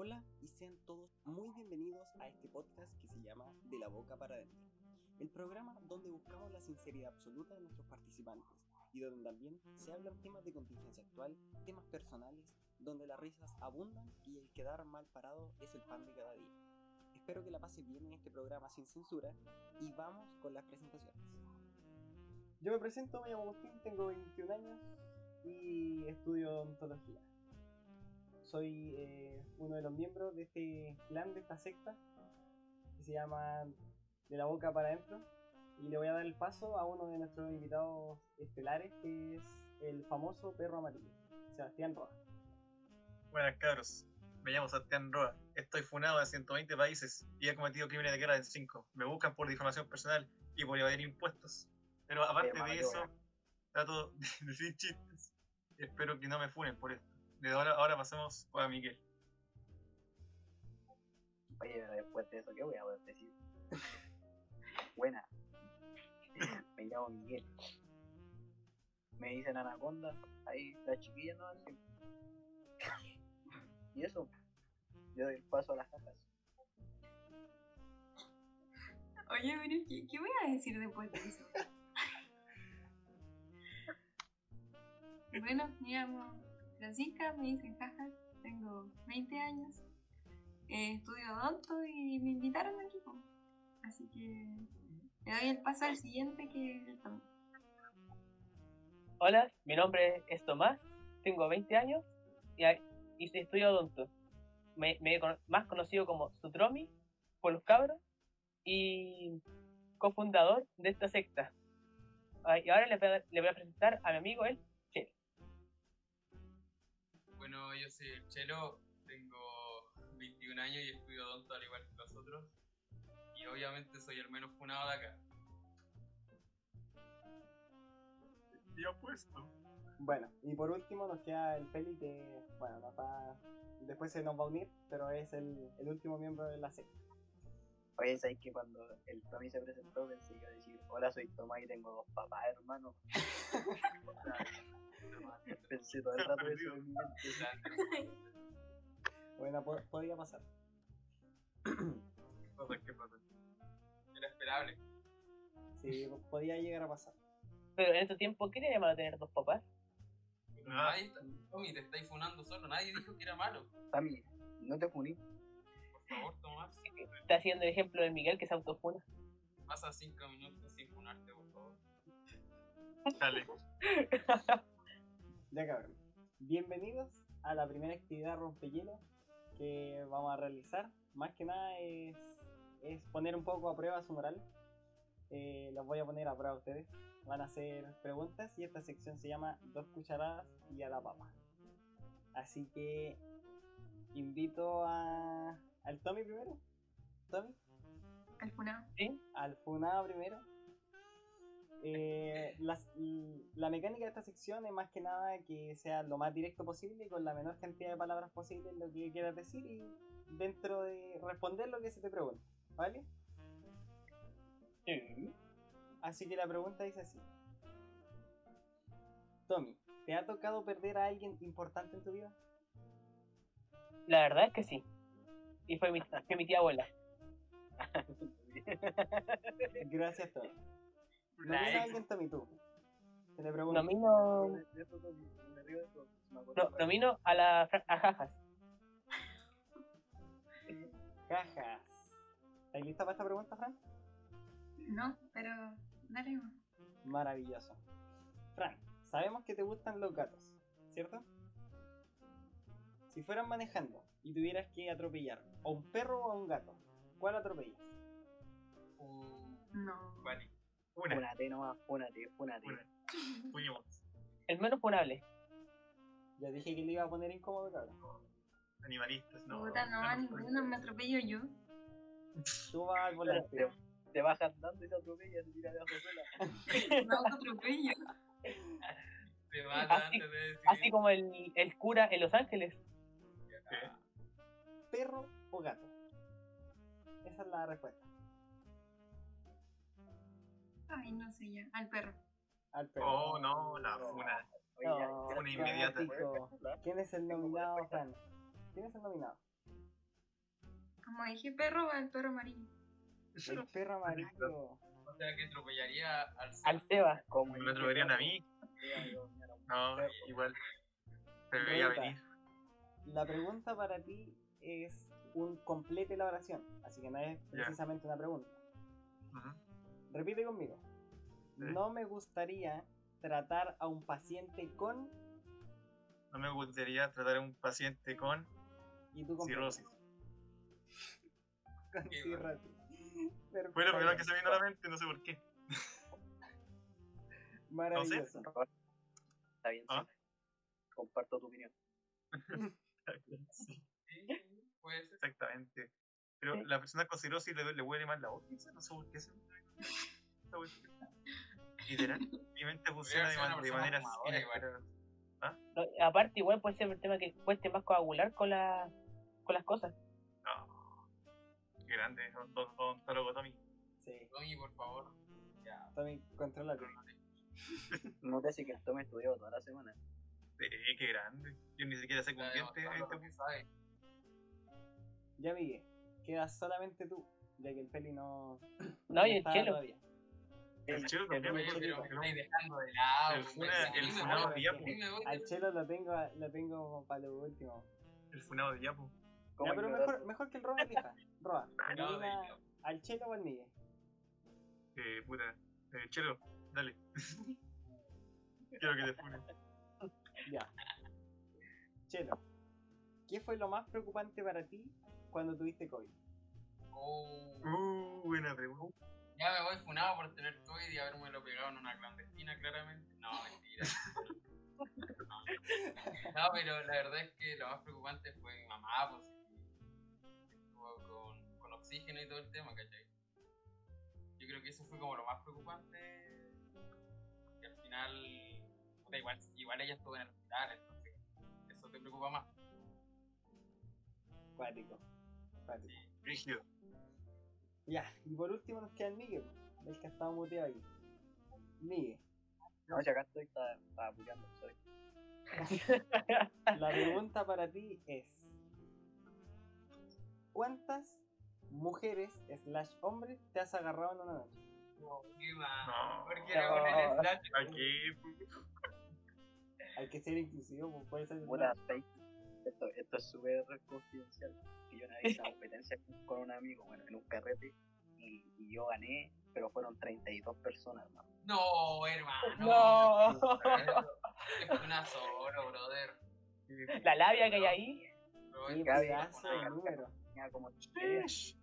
Hola y sean todos muy bienvenidos a este podcast que se llama De la Boca para Adentro. El programa donde buscamos la sinceridad absoluta de nuestros participantes y donde también se hablan temas de contingencia actual, temas personales, donde las risas abundan y el quedar mal parado es el pan de cada día. Espero que la pase bien en este programa sin censura y vamos con las presentaciones. Yo me presento, me llamo Agustín, tengo 21 años y estudio odontología. Soy eh, uno de los miembros de este clan, de esta secta, que se llama De la Boca para Adentro. Y le voy a dar el paso a uno de nuestros invitados estelares, que es el famoso perro amarillo, Sebastián Rojas. Buenas cabros, me llamo Sebastián Roa, estoy funado en 120 países y he cometido crímenes de guerra en 5. Me buscan por difamación personal y por evadir impuestos. Pero aparte de eso, trato de decir chistes. Espero que no me funen por esto. De ahora, ahora pasemos a Miguel. Oye, pero después de eso, ¿qué voy a poder decir? Buena. Me llamo Miguel. Me dicen anaconda. Ahí la chiquilla no. Y eso. Yo doy el paso a las cajas. Oye, pero ¿qué, qué voy a decir después de eso? bueno, me llamo Francisca, me dicen jajas, tengo 20 años, eh, estudio odonto y me invitaron aquí. Así que le doy el paso al siguiente que. Hola, mi nombre es Tomás, tengo 20 años y, y estudio odonto. Me, me más conocido como Sutromi por los cabros y cofundador de esta secta. Y ahora le voy, a, le voy a presentar a mi amigo el yo soy el Chelo, tengo 21 años y estudio odonto al igual que los otros. Y obviamente soy el menos funado de acá. Y apuesto. Bueno, y por último nos queda el Feli que, bueno, no está... después se nos va a unir, pero es el, el último miembro de la secta. Oye, ¿sabes que cuando el Tommy se presentó pensé que iba a decir, hola, soy Tomás y tengo dos papás, hermano? pensé todo el rato eso en mi mente. Bueno, po- podría pasar. Cosas que pasan. Era esperable. Sí, podía llegar a pasar. Pero en este tiempo, ¿qué tiene malo tener dos papás? Ah, Nadie está- Tommy, te estáis funando solo. Nadie dijo que era malo. Tommy, no te funí. Por favor, Tomás. Está haciendo el ejemplo de Miguel que se autofuna. Pasa 5 minutos sin funarte, por favor. dale. Ya cabrón. Bienvenidos a la primera actividad rompehielo que vamos a realizar. Más que nada es, es poner un poco a prueba su moral. Eh, los voy a poner a prueba a ustedes. Van a hacer preguntas y esta sección se llama Dos cucharadas y a la papa. Así que invito a, al Tommy primero. Tommy, Al funado. al Funado primero. Eh, las- la mecánica de esta sección es más que nada que sea lo más directo posible y con la menor cantidad de palabras posible lo que quieras decir y dentro de responder lo que se te pregunta, ¿vale? Así que la pregunta dice así. Tommy, ¿te ha tocado perder a alguien importante en tu vida? La verdad es que sí. Y fue mi, fue mi tía abuela. Gracias, Tommy. ¿Nomina a ex. alguien, Tommy, tú? Te le pregunto. Nomino, no, nomino a la a Jajas. Cajas. ¿Estás lista para esta pregunta, Fran? No, pero dale. Maravilloso. Fran, sabemos que te gustan los gatos, ¿cierto? Si fueran manejando y tuvieras que atropellar a un perro o a un gato, ¿cuál atropellas? No. vale. Una. Fúnate nomás, fúnate, fúnate. El menos funable. Ya dije que le iba a poner incómodo, cabrón. Animalistas, no. Puta, no, a ninguno me atropello yo. Tú vas al Te, volante. te bajas dando y se atropella, te tira de sola. No atropello. Te mata Así- antes de decir. Así como el, el cura en Los Ángeles. ¿Perro o gato? Esa es la respuesta. Ay, no sé ya. Al perro. Al perro. Oh, no, la funa. Oye, No, ya- inmediata. ¿Quién es el nominado, Fran? ¿Quién es el nominado? Como dije perro, va el perro amarillo. El perro amarillo. O sea que atropellaría al Al Seba. Como Me atreverían a mí. No, igual. Se veía venir. La pregunta para ti es un complete la oración, así que no es precisamente una pregunta. Ujú. Repite conmigo. Sí. No me gustaría tratar a un paciente con No me gustaría tratar a un paciente con y tú con cirrosis. Con cirrosis. Fue lo primero que se vino a la mente, no sé por qué. Maravilloso. Está bien, ¿Ah? sí. Comparto tu opinión. Sí, puede ser. exactamente. Pero Sí. la persona con cirrosis le, le huele más la boca, quizá, no sé por qué. se me. Literal, mi mente funciona de, de manera inesperada. No, aparte, igual puede ser un tema que cueste más coagular con, la, con las cosas. No. Qué grande, don- don- odontólogo Tommy. Sí, Tommy, por favor. Ya. Tommy, contrólate. No te sé que el Tommy estudió toda la semana. Sí, qué grande. Yo ni siquiera sé con demostrando lo este-. Ya Miguel, quedas solamente tú, ya que el peli no. No, y el chelo. todavía. El chelo también. Pero me dejando de lado. El funado de Yapo. Al chelo lo tengo, lo tengo para lo último. El funado de Yapo. ¿Cómo Ya, pero mejor, mejor que el Roa elija. De- al chelo o al Miguel. Eh, puta. Eh, chelo, dale. Quiero que te funen. Ya. Chelo, ¿qué fue lo más preocupante para ti cuando tuviste COVID? Oh, Uh, buena pregunta. ya me voy funado por tener COVID y haberme lo pegado en una clandestina, claramente. No, mentira. No. No, pero la verdad es que lo más preocupante fue mi mamá, pues. Estuvo con, con oxígeno y todo el tema, ¿cachai? Yo creo que eso fue como lo más preocupante. Que al final, puta, igual, igual ella estuvo en el hospital, entonces eso te preocupa más. Cuático. Cuático. Sí. Rígido. Ya, y por último nos queda el Miguel, el que ha estado muteado aquí. Miguel, No, si acá estoy, está, está apurando, sorry. la pregunta para ti es: ¿Cuántas mujeres slash hombres te has agarrado en una noche? ¿Qué más? No. ¿Por qué con el No. slash? Aquí. Hay que ser inclusivo, pues puede ser. Fake. Esto, esto es súper confidencial. Que yo una vez hice una competencia con un amigo, bueno, en un carrete, y, y yo gané, pero fueron 32 personas, hermano. No, hermano. No. Es una solo, brother. La labia que hay ahí. Qué pedazo de día- número. Tenía como 17 años,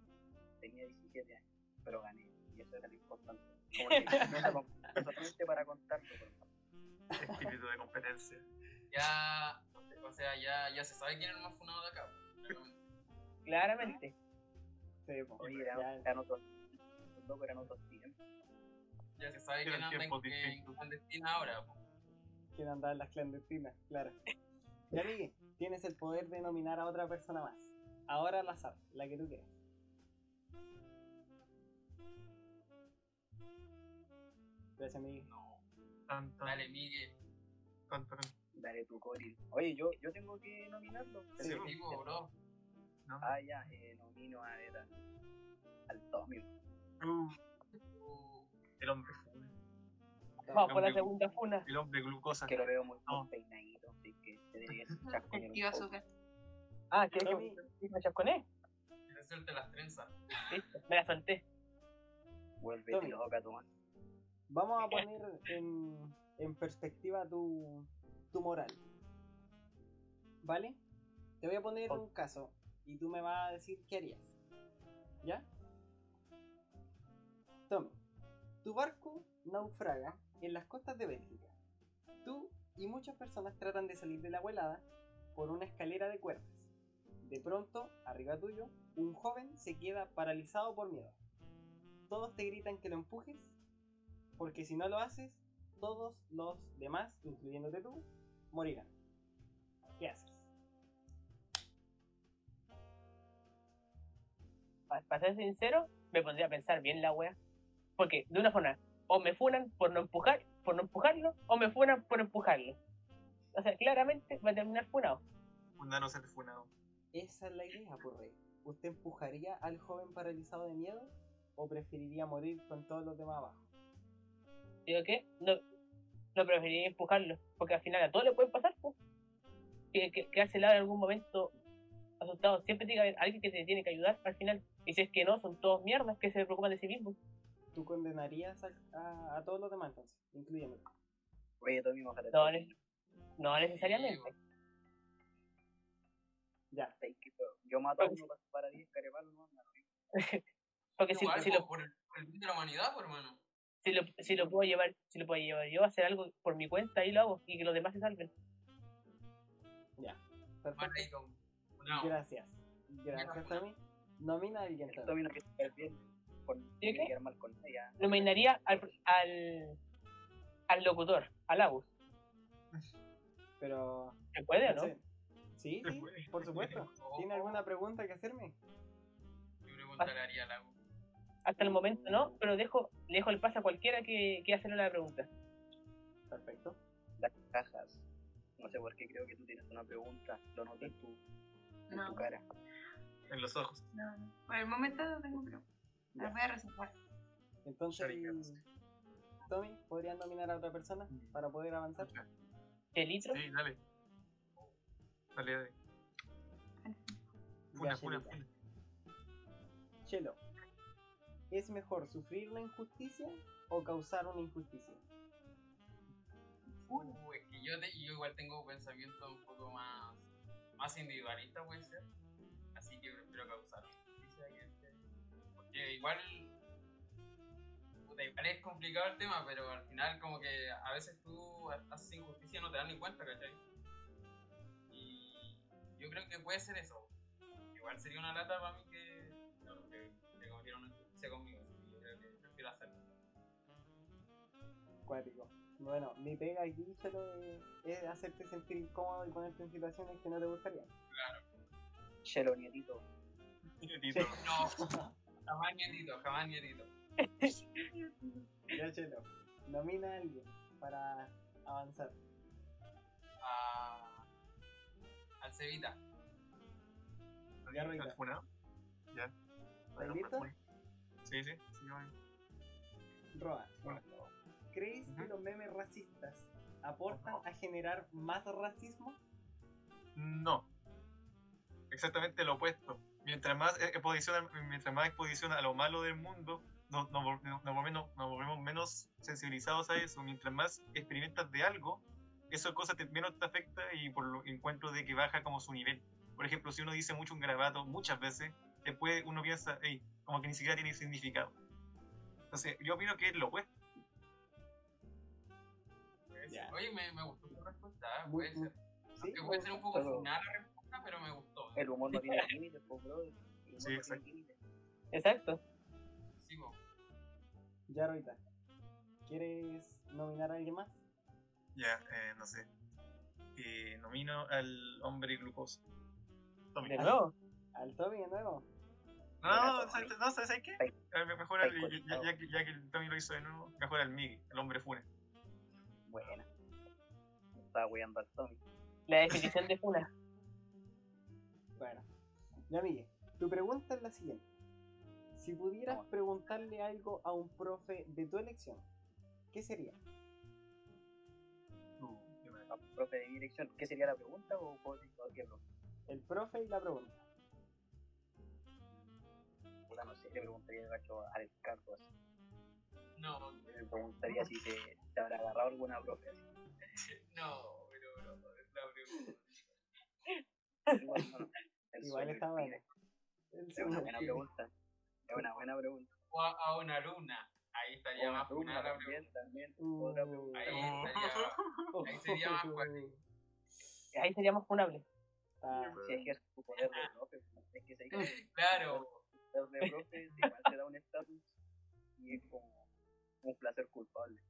tenía 17 años, pero gané, y eso era lo importante. Como que no no solamente para contarlo, pero Espíritu de competencia. ya, o sea, ya, ya se sabe quién es el más funado de acá. claramente. Claramente. Sí, pues, oye, ya, eran, eran otros, eran otros tiempos. Ya se sabe quién anda en, en clandestina ahora. po. quieren andar en las clandestinas, claro. Ya, Miguel, tienes el poder de nominar a otra persona más. Ahora al azar, la que tú quieras. Gracias, Miguel. No, Tan, tan, dale, Miguel. tan. Dale tu Coril. Oye, yo, yo tengo que nominarlo. Sí, Digo, bro. ¿No? Ah, ya, eh, nomino a ver al, al Tommy. Uh, Uh, el hombre funa. Vamos por la segunda funa. El hombre glucosa. Que lo veo muy No. peinadito, así que se debería chasconear un Iba azúcar. Ah, ¿quieres Tommy. que me chasconé? quiero hacerte las trenzas. Listo, me la solté. Vuelve loca, Tomás. Vamos a poner en, en perspectiva tu, tu moral. ¿Vale? Te voy a poner un caso y tú me vas a decir qué harías. ¿Ya? Tommy, tu barco naufraga en las costas de Bélgica. Tú y muchas personas tratan de salir de la helada por una escalera de cuerdas. De pronto, arriba tuyo, un joven se queda paralizado por miedo. Todos te gritan que lo empujes porque si no lo haces, todos los demás, incluyéndote tú, morirán. ¿Qué haces? Para ser sincero, me pondría a pensar bien la wea. Porque de una forma, o me funan por no empujar, por no empujarlo, o me funan por empujarlo. O sea, claramente va a terminar funado. Un nano ser funado. esa es la idea, por rey. ¿Usted empujaría al joven paralizado de miedo o preferiría morir con todos los demás abajo? Digo, ¿qué? No, no preferiría empujarlo, porque al final a todos le puede pasar, pues. Que, que, que hace lado en algún momento asustado. Siempre tiene que haber alguien que te tiene que ayudar al final. Y si es que no, son todos mierdas que se preocupan de sí mismos. ¿Tú condenarías a, a- a todos los demás entonces, incluyéndote? Oye, Tommy, mojate. No, ne- no necesariamente. Ya, Yo mato a uno para, para 10 carepalos, no, no. Porque si, si lo, por, el, por el bien de la humanidad, hermano. si, lo, si lo puedo llevar, si lo puedo llevar yo a hacer algo por mi cuenta, ahí lo hago. Y que los demás se salven. ya. Perfecto. No. Gracias. Gracias, Tommy. Nomina a alguien, quiere quedar bien. Con, quiere quedar mal con ella. Nominaría al, al, al locutor, al Agus. Pero... ¿Se puede o no? Sí, por supuesto. ¿Tiene alguna pregunta que hacerme? Yo pregunta le haría a la Hasta el momento no, pero dejo, le dejo el pase a cualquiera que quiera hacerle la pregunta. Perfecto. Las cajas. No sé por qué creo que tú tienes una pregunta. Lo noté en tu, en No, tu cara. En los ojos. no, no. Por el momento no tengo preguntas. Las voy a reservar. Entonces. Tommy, ¿podrían nominar a otra persona para poder avanzar? ¿El litro? Sí, dale. Dale, dale. Funa, funa, funa. Chelo, ¿es mejor sufrir una injusticia o causar una injusticia? Uh, es que yo, te- yo igual tengo pensamientos un poco más, más individualistas, puede ser. Porque igual. puta, igual es complicado el tema, pero al final, como que a veces tú haces injusticia y no te das ni cuenta, ¿cachai? Y yo creo que puede ser eso. Igual sería una lata para mí que. claro, que, que cometieron una injusticia conmigo, así que yo creo que prefiero hacerlo. Cuático. Bueno, mi pega aquí, Chelo, es, es hacerte sentir incómodo y ponerte en situaciones que no te gustarían. Chelo, nietito. Nietito. No, jamás nietito, jamás nietito. Ya, Chelo, nomina a alguien para avanzar. a, al Cevita. Ya, Rita. Ya. ¿Estás listo? Sí, sí, sí, voy. Roa, Bueno. ¿crees que los memes racistas aportan a generar más racismo? No. Exactamente lo opuesto. Mientras más eh, exposición, mientras más exposición a lo malo del mundo, nos, nos, vol- nos volvemos, nos volvemos menos sensibilizados a eso. Mientras más experimentas de algo, eso cosa te, menos te afecta y por lo encuentro de que baja como su nivel. Por ejemplo, si uno dice mucho un garabato muchas veces, después uno piensa, "Ey, como que ni siquiera tiene significado. Entonces, yo opino que es lo opuesto. Ya. ser. Oye, me, me gustó tu respuesta, ¿eh? Puede ser. ¿Sí? Que puede ser un poco Pero- funada la respuesta, pero me gustó. El humor no tiene límites, pues, bro. El humor Sí, no tiene exacto. Exacto. Sí. Ya, Roita. ¿Quieres nominar a alguien más? Ya, eh, no sé. Eh, nomino al hombre glucoso. Tommy. De nuevo. ¿Al Tommy de nuevo? No, no, ¿sabes, no, ¿sabes qué? Mejor al, ya, ya- ya que, ya que el Tommy lo hizo de nuevo, mejor al Miguel, el hombre fune. Buena. Me Estaba weyando al Tommy. La definición de funa. Bueno. Ya, Miguel, tu pregunta es la siguiente. Si pudieras Vamos. preguntarle algo a un profe de tu elección, ¿qué sería? Uh, qué mal. A profe de dirección. ¿Qué sería la pregunta o cualquier profe? El profe y la pregunta. Puta, no sé, le preguntaría al gacho al Carlos. No, Le preguntaría si se, se habrá agarrado alguna profe. así. no, pero no, es la pregunta. Igual, el está bueno. El Es una buena pregunta. Es una buena pregunta. O a, a una alumna. Ahí estaría O más una funada la también, pregunta. también. Uh. Otra pregunta. Ahí estaría. Ahí sería más fuerte. Ahí sería más funable. Está- Si ejerce su poder de profe, es que se Claro, poder de profe, igual te da un estatus y es como un placer culpable.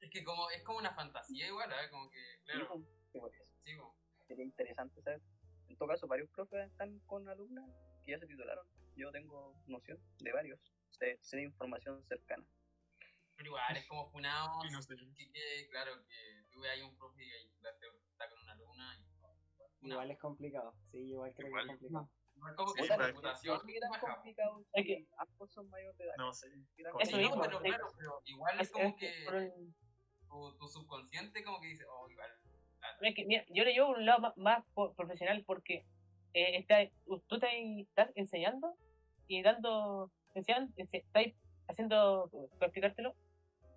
es que como es como una fantasía igual, ¿eh? Como que, claro, Sí, por eso. sí, po. Sería interesante saber. En todo caso, varios profes están con alumnas que ya se titularon. Yo tengo noción de varios. Sé, sé de información cercana. Pero igual es como funado. Sí, no sé. que, que, claro, que tú veas ahí un profe y está con una alumna y. Igual es complicado. Sí, igual creo Igual. que es complicado. Igual como que Sí, pero- reputación No tan baja. complicado Es que- ambos son mayores de edad. No sé. ¿Qué tan Eso no, mismo, pero claro, pero igual es Es, como es que tu, tu subconsciente como que dice, oh, igual. Es que, mira, yo lo llevo un lado más, más profesional porque eh, está, tú estás, estás enseñando y dando, enseñando, ense- estás haciendo, para explicártelo,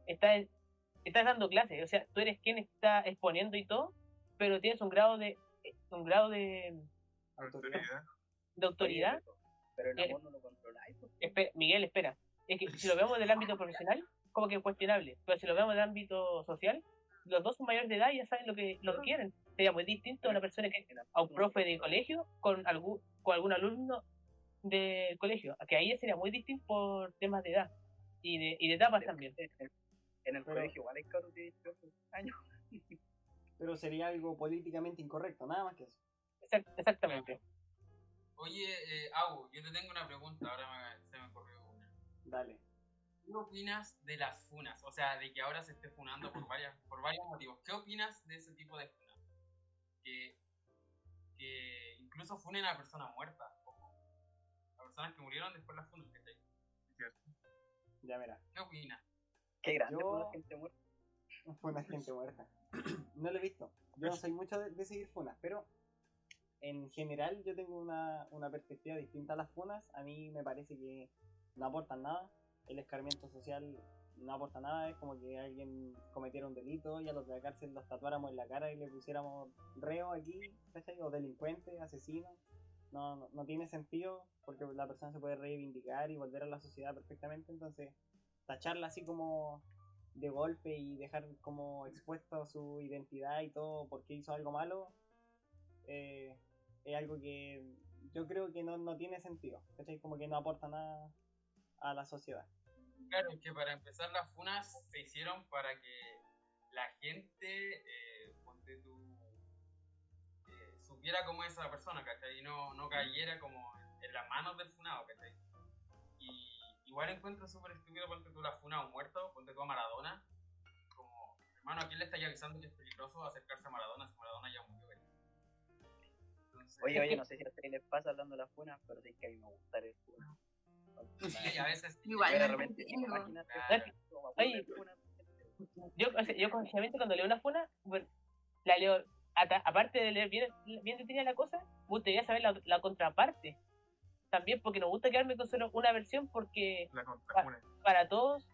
estás, estás dando clases, o sea, tú eres quien está exponiendo y todo, pero tienes un grado de, un grado de, Autoridad. de autoridad. Pero el Eh, amor no lo controláis. Espe- Miguel, espera, es que si lo vemos del ámbito profesional, como que es cuestionable, pero si lo vemos del ámbito social, los dos son mayores de edad y ya saben lo que, lo que quieren. Sería muy distinto a una persona que a un profe de colegio con algún, con algún alumno del colegio, que ahí ya sería muy distinto por temas de edad y de, y de etapas también. En el, en el Pero- colegio igual hay cabros de 18 años. Pero sería algo políticamente incorrecto, nada más que eso. Exact- exactamente. Oye, eh, Agu, yo te tengo una pregunta, ahora me- se me ocurrió una. Dale. ¿Qué opinas de las funas? O sea, de que ahora se esté funando por, varias, por varios motivos. ¿Qué opinas de ese tipo de funas? Que, que incluso funen a personas muertas. A personas que murieron después las funan, ¿cachai? Ya mira. ¿Qué opinas? Qué grande Yo- gente muerta. Fue una gente muerta. No lo he visto. Yo no soy mucho de, de seguir funas, pero en general yo tengo una, una perspectiva distinta a las funas. A mí me parece que no aportan nada. El escarmiento social no aporta nada. Es como que alguien cometiera un delito y a los de la cárcel los tatuáramos en la cara y le pusiéramos reo aquí, ¿cachai? O delincuente, asesino. No, no, no tiene sentido porque la persona se puede reivindicar y volver a la sociedad perfectamente. Entonces, tacharla así como de golpe y dejar como expuesto su identidad y todo porque hizo algo malo, eh, es algo que yo creo que no, no tiene sentido, ¿cachai? Como que no aporta nada a la sociedad. Claro, es que para empezar las funas se hicieron para que la gente, eh, ponte tú, eh, supiera cómo es esa persona, ¿cachai? Y no, no cayera como en las manos del funado, ¿cachai? Y igual encuentro súper estúpido, ponte tú la funa a un muerto, ponte tú a Maradona, como, hermano, ¿a quién le estáis avisando que es peligroso acercarse a Maradona si Maradona ya murió. Entonces, Oye, oye, no sé si a ustedes les pasa hablando de las funas, pero sí que a mí me gusta el funa. Sí, a veces... Igual, de repente, Oye, Yo, o sea, yo conscientemente cuando leo una funa, bueno, la leo, ata- aparte de leer bien, bien detenida la cosa, me gustaría saber la, la contraparte. También porque no me gusta quedarme con solo una versión porque La para todos,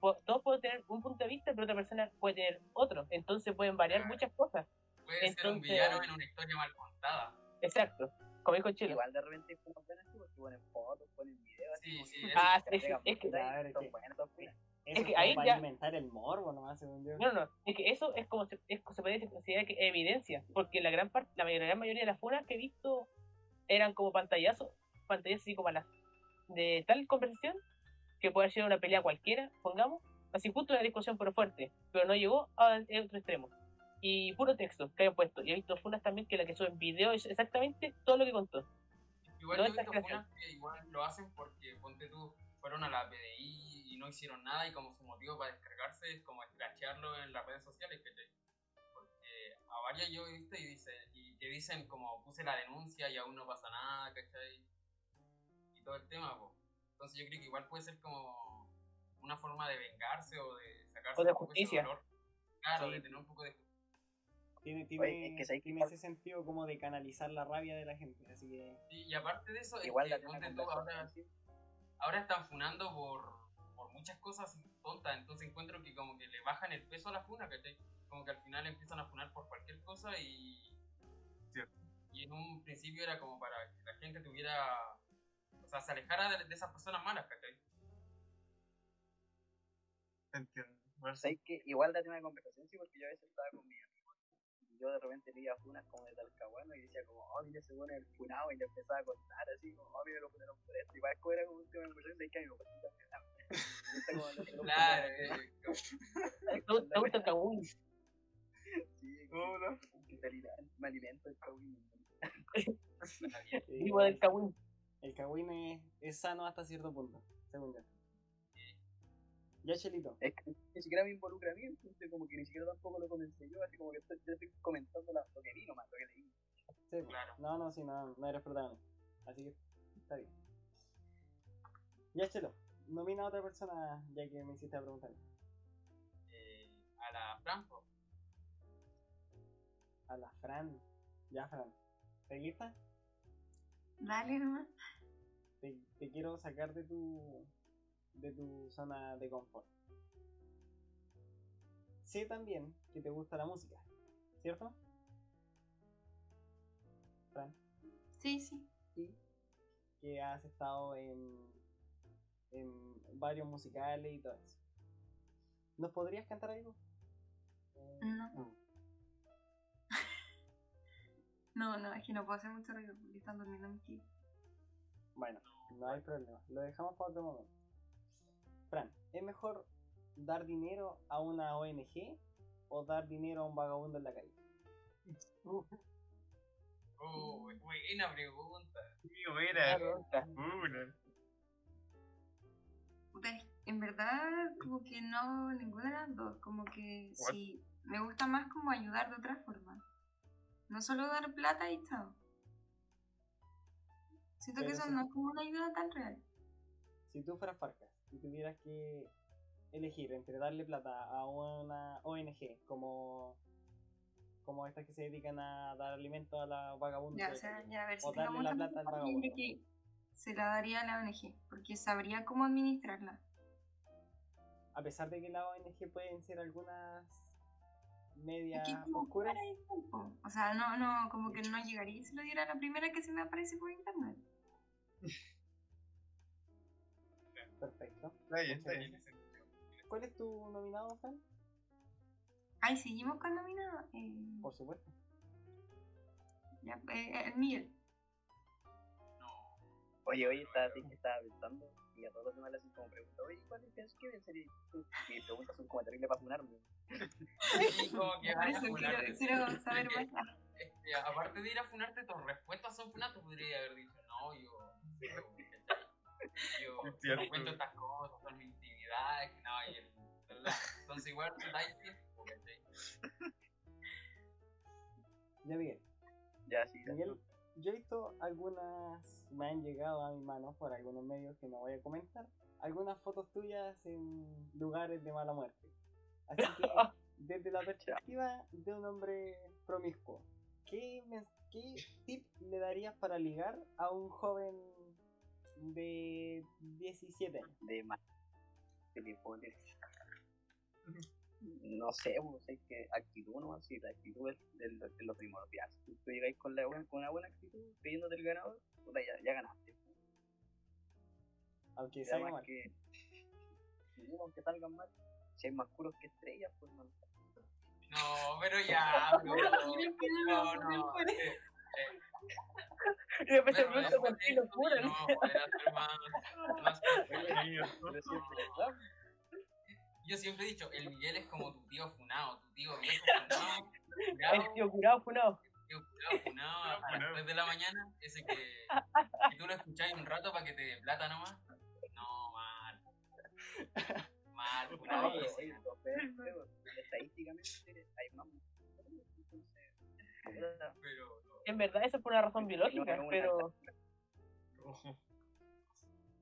po- todos pueden tener un punto de vista, pero otra persona puede tener otro. Entonces pueden variar Claro. muchas cosas. Puede ser un entonces- villano en una historia mal contada. Exacto. Como dijo Chile. Igual de repente porque ponen fotos, ponen videos. así Sí, como sí. Ah, sí, sí, es que- Claro, es son que- es, ahí ya- alimentar el morbo nomás, según yo. No, no, es que eso es como se, es, se puede considerar que es evidencia, porque la gran parte, la mayoría, gran mayoría de las funas que he visto eran como pantallazos, pantallazos así como a las de tal conversación que puede ser una pelea cualquiera, pongamos, así justo una discusión pero fuerte, pero no llegó al otro extremo. Y puro texto que hayan puesto. Y he visto funas también que la que suben video es exactamente todo lo que contó. Igual No yo he visto funas que igual lo hacen porque, ponte tú, fueron a la PDI y no hicieron nada y como su motivo para descargarse es como escrachearlo en las redes sociales, ¿cachai? Porque a varias yo he visto y, dice, y que dicen como puse la denuncia y aún no pasa nada, ¿cachai? Y todo el tema, pues. Entonces yo creo que igual puede ser como una forma de vengarse o de sacarse O de un poco ese justicia. dolor. Claro, Sí. de tener un poco de justicia. Tiene, tiene, Oye, es que que tiene ese sentido como de canalizar la rabia de la gente, así que... Y, y aparte de eso, es Igual que, la una ponte tú, ahora, sí. están funando por, por muchas cosas tontas, entonces encuentro que como que le bajan el peso a la funa, ¿cachai? Como que al final empiezan a funar por cualquier cosa y... Cierto. Y en un principio era como para que la gente tuviera... O sea, se alejara de, de esas personas malas, ¿cachai? Entiendo. Bueno, ¿Sabes que Igual da tema de conversación, sí, porque yo a veces estaba con mi yo de repente leía funas como de Talcahuano y decía como, oh, mira, se pone el funado y le empezaba a contar así, como, oh, mira, lo funaron por esto. Igual como era como un tema de conversación, ¿sabes que a el lo- lo- Claro, eh, ¿Te gusta- el? Sí, ¿Cómo no? me alimento- me alimento el cagüín. eh, Vivo del. El cagüín es, es sano hasta cierto punto, según yo. Ya, Chelito. Es que ni siquiera me involucra a mí, entonces como que ni siquiera tampoco lo comencé yo, así como que estoy, yo estoy comentando la- lo que vi nomás, lo que leí. Sí, pues. Claro. No, no, sí, no, no eres protagonista. Así que está bien. Ya, Chelo, nomina a otra persona ya que me hiciste la pregunta. Eh, a la Franco. A la Fran. Ya, Fran. ¿Estás lista? Dale nomás. Te, te quiero sacar de tu, de tu zona de confort. Sé también que te gusta la música, ¿cierto? Fran. Sí, sí. y que has estado en, en varios musicales y todo eso. ¿Nos podrías cantar algo? No. No, no, es que no puedo hacer mucho ruido porque están durmiendo mis tíos. Bueno, no hay problema. Lo dejamos para otro momento. Fran, ¿es mejor dar dinero a una ONG o dar dinero a un vagabundo en la calle? Oh, buena pregunta. Sí, buena. Pregunta. En verdad, como que no, ninguna de las dos. Como que What? sí, me gusta más como ayudar de otra forma. No solo dar plata y chao. Siento que eso sí. no es como una ayuda tan real. Si tú fueras Farcas y tuvieras que elegir entre darle plata a una ONG como, como estas que se dedican a dar alimento a la vagabundos, o sea, si o darle la plata al vagabundo. se la daría a la ONG, porque sabría cómo administrarla. a pesar de que la ONG pueden ser algunas Es medias que oscuras. O sea, no, no, como que no llegaría se lo diera la primera que se me aparece por internet. perfecto. Está bien, está Muchas bien. gracias. ¿Cuál es tu nominado, Fran? Ay, seguimos con nominado. Eh, Por supuesto. ya, eh, el Miguel. No. Oye, oye, estaba así que estaba pensando y a todos los demás le hacen como pregunta, oye, ¿cuál es qué bien sería? Mis preguntas son como terribles para funarme. Sí, como que Por eso quiero, quiero saber que, más. este, aparte de ir a funarte, tus respuestas son funadas. Tú podrías haber dicho, no, yo. Yo, yo no cuento estas cosas, son mi intimidad. No, y el, ¿verdad? Entonces, igual, dais tiempo, ¿cachai? Ya, Miguel. Ya, sí. Miguel, yo he visto algunas, me han llegado a mis manos por algunos medios que no voy a comentar, algunas fotos tuyas en lugares de mala muerte. Así que, desde la perspectiva de un hombre promiscuo, ¿qué, qué tip le darías para ligar a un joven de 17 años? de más. No sé, pues, es que actitud no así, la actitud es, de lo, es lo primordial. Si tú llegáis con, la buena, con una buena actitud, pidiéndote el ganador, puta, ya, ya ganaste. Aunque salga mal. que, sí, aunque salgan mal, si hay más curos que estrellas, pues no. No, pero ya. No, no. eh, eh, Y después se pregunta por qué lo. Yo siempre he dicho, el Miguel es como tu tío funado, tu tío viejo funado, El curado, tío curado funado. tío curado funado a las Funado. 3 de la mañana, ese que, que tú lo escucháis un rato para que te dé plata nomás. No, mal. Mal, que, estadísticamente hay más mujeres, entonces, Pero no. En verdad, eso es por una razón biológica, No, no, pero Ojo.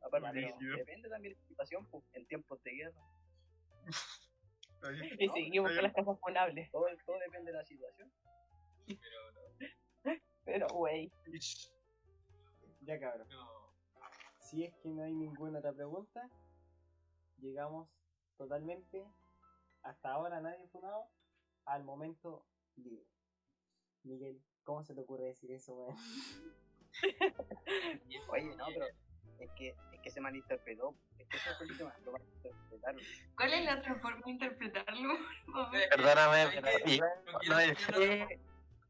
aparte, pero depende también de la situación, pues, en tiempos de guerra, y No, seguimos con las cosas funables. todo, todo depende de la situación. Pero, wey, Ya cabrón. no. Si es que no hay ninguna otra pregunta, llegamos totalmente, hasta ahora nadie funado, al momento libre. Miguel, ¿cómo se te ocurre decir eso, weón? Oye, no, pero es que, es que se malinterpretó. Es que eso fue el tema, lo malinterpretaron. ¿Cuál es la otra forma de interpretarlo? Perdóname, ¿Sabes pero sí, No sé,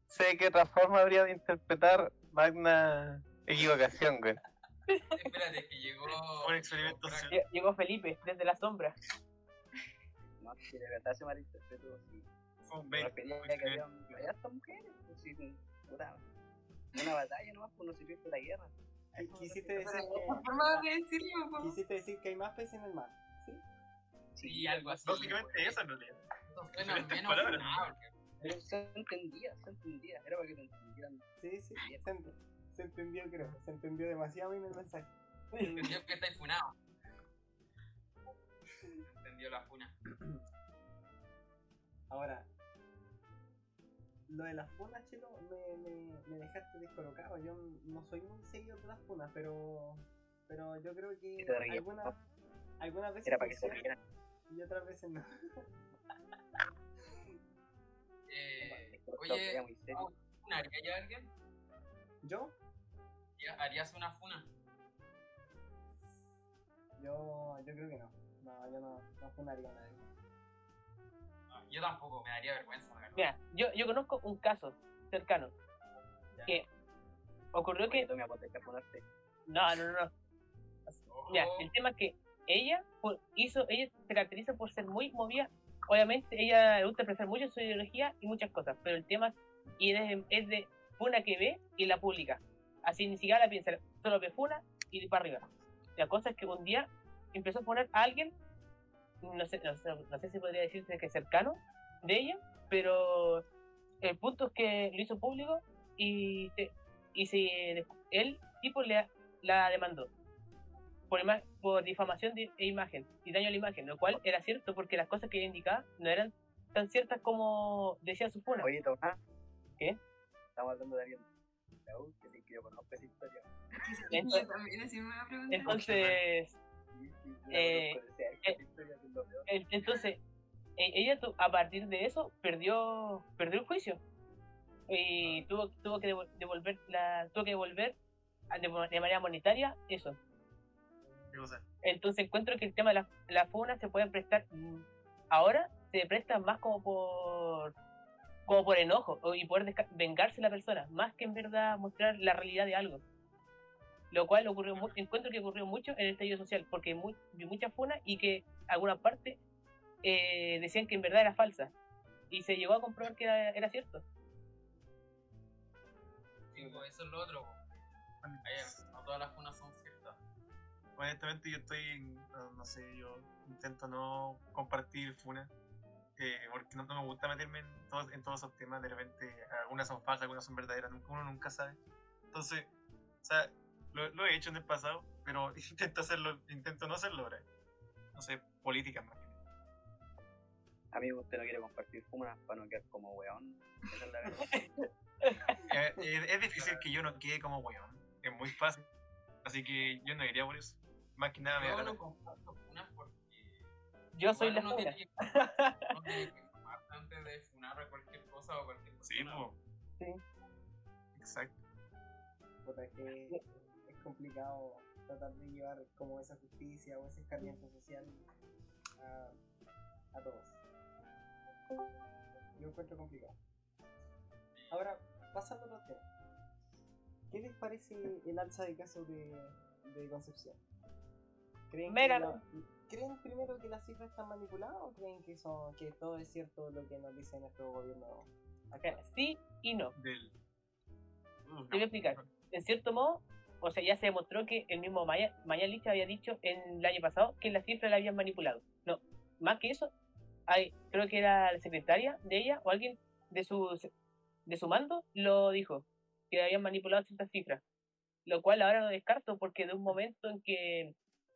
sé qué otra forma habría de interpretar magna equivocación, güey. Espérate, que llegó. Un experimento llegó Felipe desde la sombra. No, que de verdad se malinterpretó. Sí. Refería un a que había, hasta mujeres. Pues, sí, puta, una batalla nomás, pues no sirvió para la guerra. Qui- Quisiste decir que, forma de decirlo, po. quisiste decir que hay más peces en el mar, ¿sí? Sí, algo así. Básicamente eso en realidad. Menos palabras. funado, porque Pero se entendía, se entendía. Era para que te entendieran. Sí, sí, se, ent- se entendió, creo. Se entendió demasiado bien el mensaje. Entendió que estáis funado. Entendió la funa. Ahora, lo de las funas, Chelo, me, me, me dejaste descolocado. Yo no soy muy seguidor de las funas, pero pero yo creo que algunas, ¿no? algunas veces Era para que se rieran. y otras veces no. Eh, oye. ¿funaría ya alguien? ¿Yo? ¿Ya- ¿Harías una funa? Yo, yo creo que no. No, yo no, no funaría a nadie. Yo tampoco, me daría vergüenza, la verdad. Mira, yo, yo conozco un caso cercano Ya. que ocurrió Oye, que. me. No, no, no. Mira, el tema es que ella hizo, ella se caracteriza por ser muy movida. Obviamente, ella le gusta expresar mucho su ideología y muchas cosas, pero el tema y es, de- es de Funa que ve y la publica. Así ni siquiera la piensa, solo ve Funa y para arriba. La cosa es que un día empezó a poner a alguien, no sé, no sé, no sé si podría decirse que cercano de ella, pero el punto es que lo hizo público y, se- y se, el tipo le, la demandó por, ima- por difamación de e imagen y daño a la imagen, lo cual era cierto porque las cosas que ella indicaba no eran tan ciertas como decía su funa. Oye, Tomás. ¿Qué? Estamos hablando de alguien. de U, Que sí, que yo conozco esa historia. Entonces- Eh, eh, entonces e- ella a partir de eso perdió perdió el juicio. Y tuvo tuvo que devol- devolver la tuvo que devolver a- de, manera monetaria eso. Entonces encuentro que el tema de la, la funa se puede prestar mm, ahora se presta más como por como por enojo y poder vengarse la persona más que en verdad mostrar la realidad de algo lo cual ocurrió mu- encuentro que ocurrió mucho en el estallido social porque mu- vi muchas funas y que algunas partes eh, decían que en verdad era falsa y se llegó a comprobar que era, era cierto Sí, pues, eso es lo otro. po. Ayer, no todas las funas son ciertas. Honestamente yo estoy, en- no, sé, yo intento no compartir funa, eh, porque no, no me gusta meterme en todos, en todos esos temas, de repente algunas son falsas, algunas son verdaderas, nunca- uno nunca sabe. Entonces, o sea, lo, lo he hecho en el pasado, pero intento hacerlo, intento no hacerlo ahora. No sé, política más. que nada. Amigo, usted no quiere compartir fumas para no quedar como weón. Esa es la verdad. Eh, eh, es difícil que yo no quede como weón, es muy fácil, así que yo no iría por eso. Más que nada me da no comparto funas porque. yo soy la funa tiene que- tiene que informarse antes de funar a cualquier cosa o cualquier Sí, persona. po. Sí. Exacto. Puta, es que es complicado tratar de llevar como esa justicia o ese escarmiento social a, a todos. Yo encuentro complicado. Ahora, pasando a los temas. ¿Qué les parece el alza de casos de, de Concepción? ¿Creen, que Mira. la- ¿Creen primero que las cifras están manipuladas o creen que, son, que todo es cierto lo que nos dice nuestro gobierno actual? sí y no Del... Te voy a explicar. en cierto modo, o sea, ya se demostró que el mismo Maya, Mañalich había dicho en el año pasado que las cifras la habían manipulado. No, más que eso, hay, creo que era la secretaria de ella o alguien de su, de su mando lo dijo, que habían manipulado ciertas cifras. Lo cual ahora lo descarto porque de un momento en que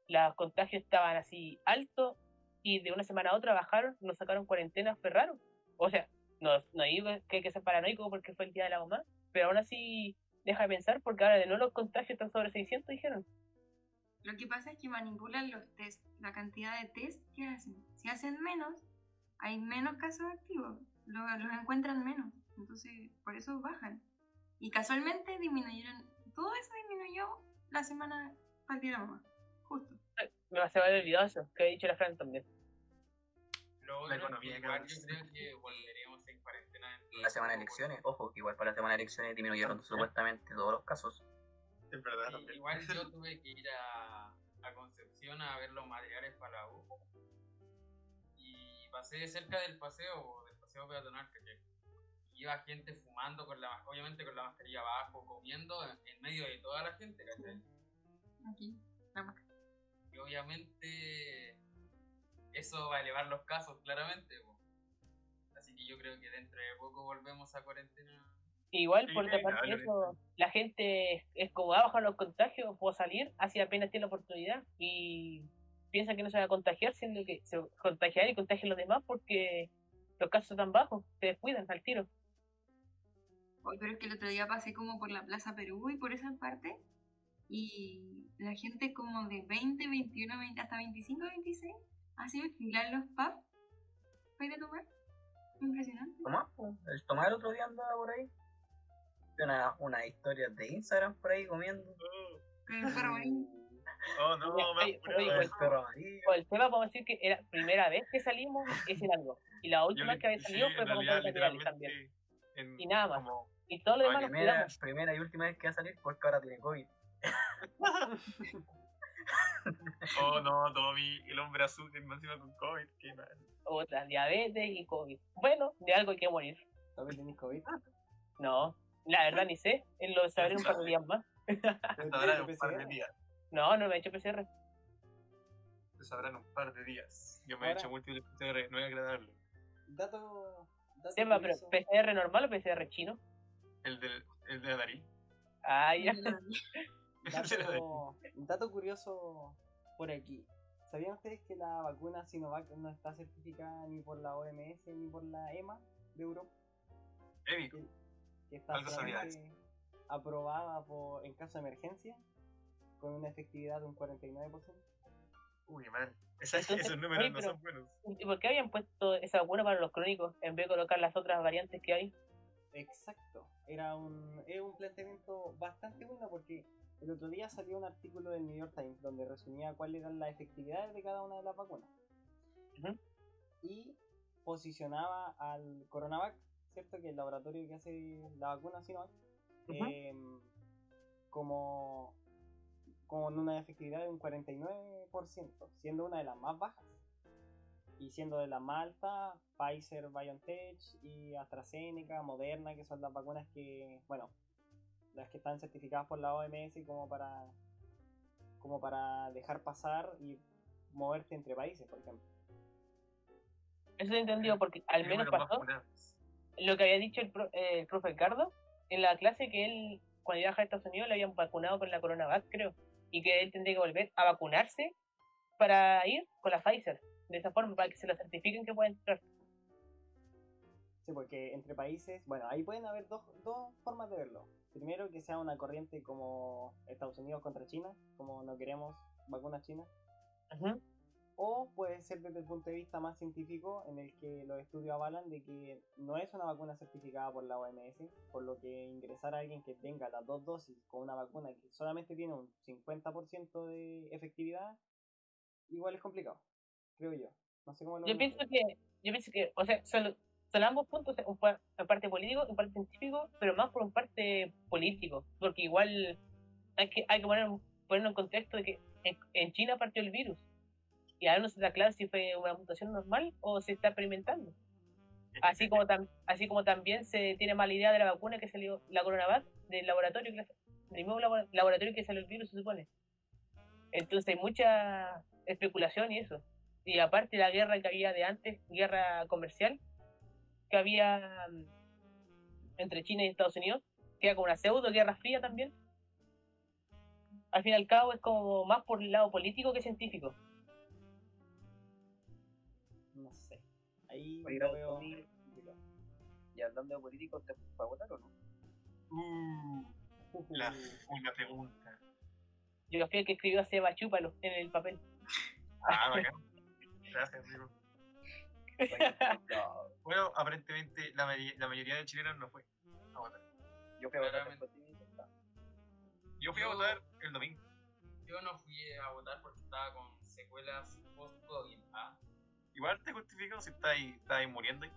los contagios estaban así altos y de una semana a otra bajaron, nos sacaron cuarentena, fue raro. O sea, no, no que hay que ser paranoico porque fue el día de la mamá, pero aún así deja de pensar porque ahora de nuevo los contagios están sobre 600, dijeron. Lo que pasa es que manipulan los test, la cantidad de test que hacen. Si hacen menos, hay menos casos activos, lo- los encuentran menos, entonces por eso bajan. Y casualmente disminuyeron, todo eso disminuyó la semana para el día de la mamá, justo. Me se me había olvidado eso, que ha dicho la Fran también. Lo otro La economía igual yo creo que volveremos en cuarentena. de la semana de elecciones, ojo, que igual para la semana de elecciones disminuyeron supuestamente todos los casos. Es verdad Sí, igual yo tuve que ir a, a Concepción a ver los materiales para la U. Y pasé cerca del paseo, del paseo peatonal, que iba gente fumando, con la, obviamente con la mascarilla abajo, comiendo en, en medio de toda la gente, ¿cachai? Aquí, la. Y obviamente eso va a elevar los casos, claramente. po. Así que yo creo que dentro de poco volvemos a cuarentena. Igual, Sí, por otra parte eso, la gente es- como va a bajar los contagios, puedo salir, así apenas tiene la oportunidad y piensa que no se va a contagiar, siendo que se va a contagiar y contagian los demás porque los casos están bajos, se descuidan al tiro. Pero es que el otro día pasé como por la Plaza Perú y por esa parte. Y la gente como de 20, 21, 20, hasta 25, 26 así en los pubs para ir a tomar. Impresionante. Tomás, el Tomás el otro día andaba por ahí. Una, unas historias de Instagram por ahí comiendo. Con el perro ahí. Oh, no, Oye, me oye, apuraba. oye, El pues, perro amarillo. Con el tema podemos decir que era primera vez que salimos, ese era algo. Y la Yo última le- que había salido en fue para comprar laterales también. en- Y nada más. como- Y todo lo demás Primera, primera y última vez que va a salir porque ahora tiene COVID. Oh, no, Tommy, el hombre azul encima con COVID, qué mal. Otra, diabetes y COVID. Bueno, de algo hay que morir. ¿También tenés COVID? No, la verdad ni sé. En lo sabré un par de días más. ¿Pero Se tienes sabrá en un par de días. No, no me he hecho PCR. Se sabrá en un par de días. Yo me he hecho múltiples PCR, no es agradable. Dato, dato Seba, pero. PCR normal o PCR chino. El de, el de la nariz. Ah, ya. Dato, dato curioso por aquí. ¿Sabían ustedes que la vacuna Sinovac no está certificada ni por la OMS ni por la EMA de Europa? Evi, Que, que está aprobada por, en caso de emergencia con una efectividad de un 49%. uy, mal. Esa- Entonces, esos números oye, no pero- son buenos. ¿Y por qué habían puesto esa vacuna para los crónicos en vez de colocar las otras variantes que hay? Exacto. Era un, era un planteamiento bastante bueno porque el otro día salió un artículo del New York Times donde resumía cuáles eran las efectividades de cada una de las vacunas. Ujú. Y posicionaba al Coronavac, ¿cierto? Que es el laboratorio que hace la vacuna Sinovac, em, como con una efectividad de un 49%, siendo una de las más bajas. Y siendo de las más altas, Pfizer, BioNTech y AstraZeneca, Moderna, que son las vacunas que, bueno, las que están certificadas por la OMS como para como para dejar pasar y moverte entre países, por ejemplo. Eso he entendido porque al menos pasó lo que había dicho el, pro- eh, el profe Ricardo en la clase que él, cuando viaja a Estados Unidos, le habían vacunado con la Coronavac, creo. Y que él tendría que volver a vacunarse para ir con la Pfizer. De esa forma, para que se lo certifiquen que puede entrar. Sí, porque entre países, bueno, ahí pueden haber dos, dos formas de verlo. Primero, que sea una corriente como Estados Unidos contra China, como no queremos vacunas chinas. O puede ser desde el punto de vista más científico, en el que los estudios avalan de que no es una vacuna certificada por la OMS, por lo que ingresar a alguien que tenga las dos dosis con una vacuna que solamente tiene un 50% de efectividad, igual es complicado, creo yo. No sé cómo lo Yo pienso que, yo pienso que, o sea, son, son ambos puntos, un en parte político, en parte científico, pero más por un parte político, porque igual hay que, hay que poner, ponerlo en contexto de que en, en China partió el virus, y ahora no se está claro si fue una mutación normal o se está experimentando. Así como, tam- así como también se tiene mala idea de la vacuna que salió, la Coronavac, del laboratorio, que la- del mismo labo- laboratorio que salió el virus, se supone. Entonces hay mucha especulación y eso. Y aparte la guerra que había de antes, guerra comercial, que había mm, entre China y Estados Unidos, que era como una pseudo guerra fría también. Al fin y al cabo es como más por el lado político que científico. No sé. Ahí lo veo. Y hablando de políticos, ¿te va a votar o no? Uh, la, una pregunta. Yo fui el que escribió a Seba Chúpalo en el papel. Ah, bacán. Gracias, amigo. No, Bueno, aparentemente la, la mayoría de chilenos no fue a votar. yo fui a votar está. Yo fui a votar el domingo. Yo no fui a votar porque estaba con secuelas post-COVID. ¿ah? Igual te justifico si estás ahí, estás ahí muriendo.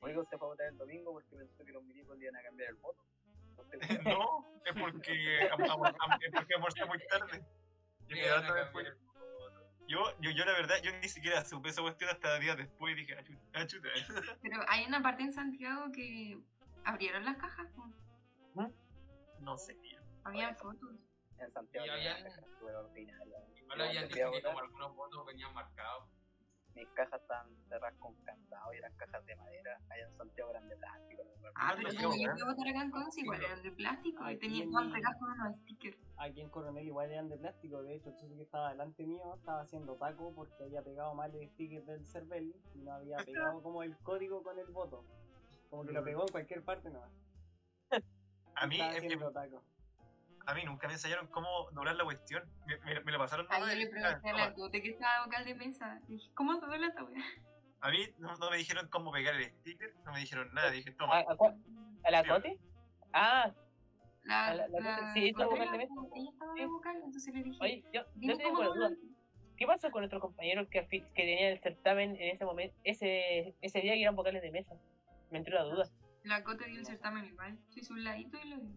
Oiga, usted fue a votar el domingo porque pensó que los milicos le iban a cambiar el voto. No es porque, es porque almorcé muy tarde. Y Me me iban a Yo, yo, yo la verdad, yo ni siquiera supe esa cuestión hasta días después y dije, ah, chuta, ah. Pero hay una parte en Santiago que abrieron las cajas, pues. No sé, tío. habían fotos. En Santiago Y no, habían-. Igual Yo habían dicho que como algunos votos venían marcados. Mis cajas estaban cerradas con candado y eran cajas de madera allá en Santiago eran de plástico. no me acuerdo. Ah, pero yo llegué a botar acá en Conce, igual eran de plástico y Aquí tenían pegados con unos stickers. Aquí en Coronel igual eran de plástico, de hecho el socio que estaba delante mío estaba haciendo taco porque había pegado mal el sticker del Cervel y no había pegado como el código con el voto. Como que lo pegó en cualquier parte nomás. A mí, en- haciendo taco. A mí nunca me enseñaron cómo doblar la cuestión. Me, me, me lo pasaron nomás yo le pregunté a la Cote que estaba vocal de mesa. Dije, ¿cómo se duele esta weá? A mí no, no me dijeron cómo pegar el sticker, no me dijeron nada. Dije, ¿A, toma. a cuál? ¿A la Cote? Ah, La, A la- la la, Cote- sí, vocal de era- mesa. Ella estaba Sí. de vocal, entonces le dije, oye, yo, tengo una duda. ¿Qué pasó con nuestros compañeros que, que tenían el certamen en ese momento, ese, ese día que eran vocales de mesa? Me entró la duda. La Cote dio el certamen igual. Se hizo un ladito y lo dio.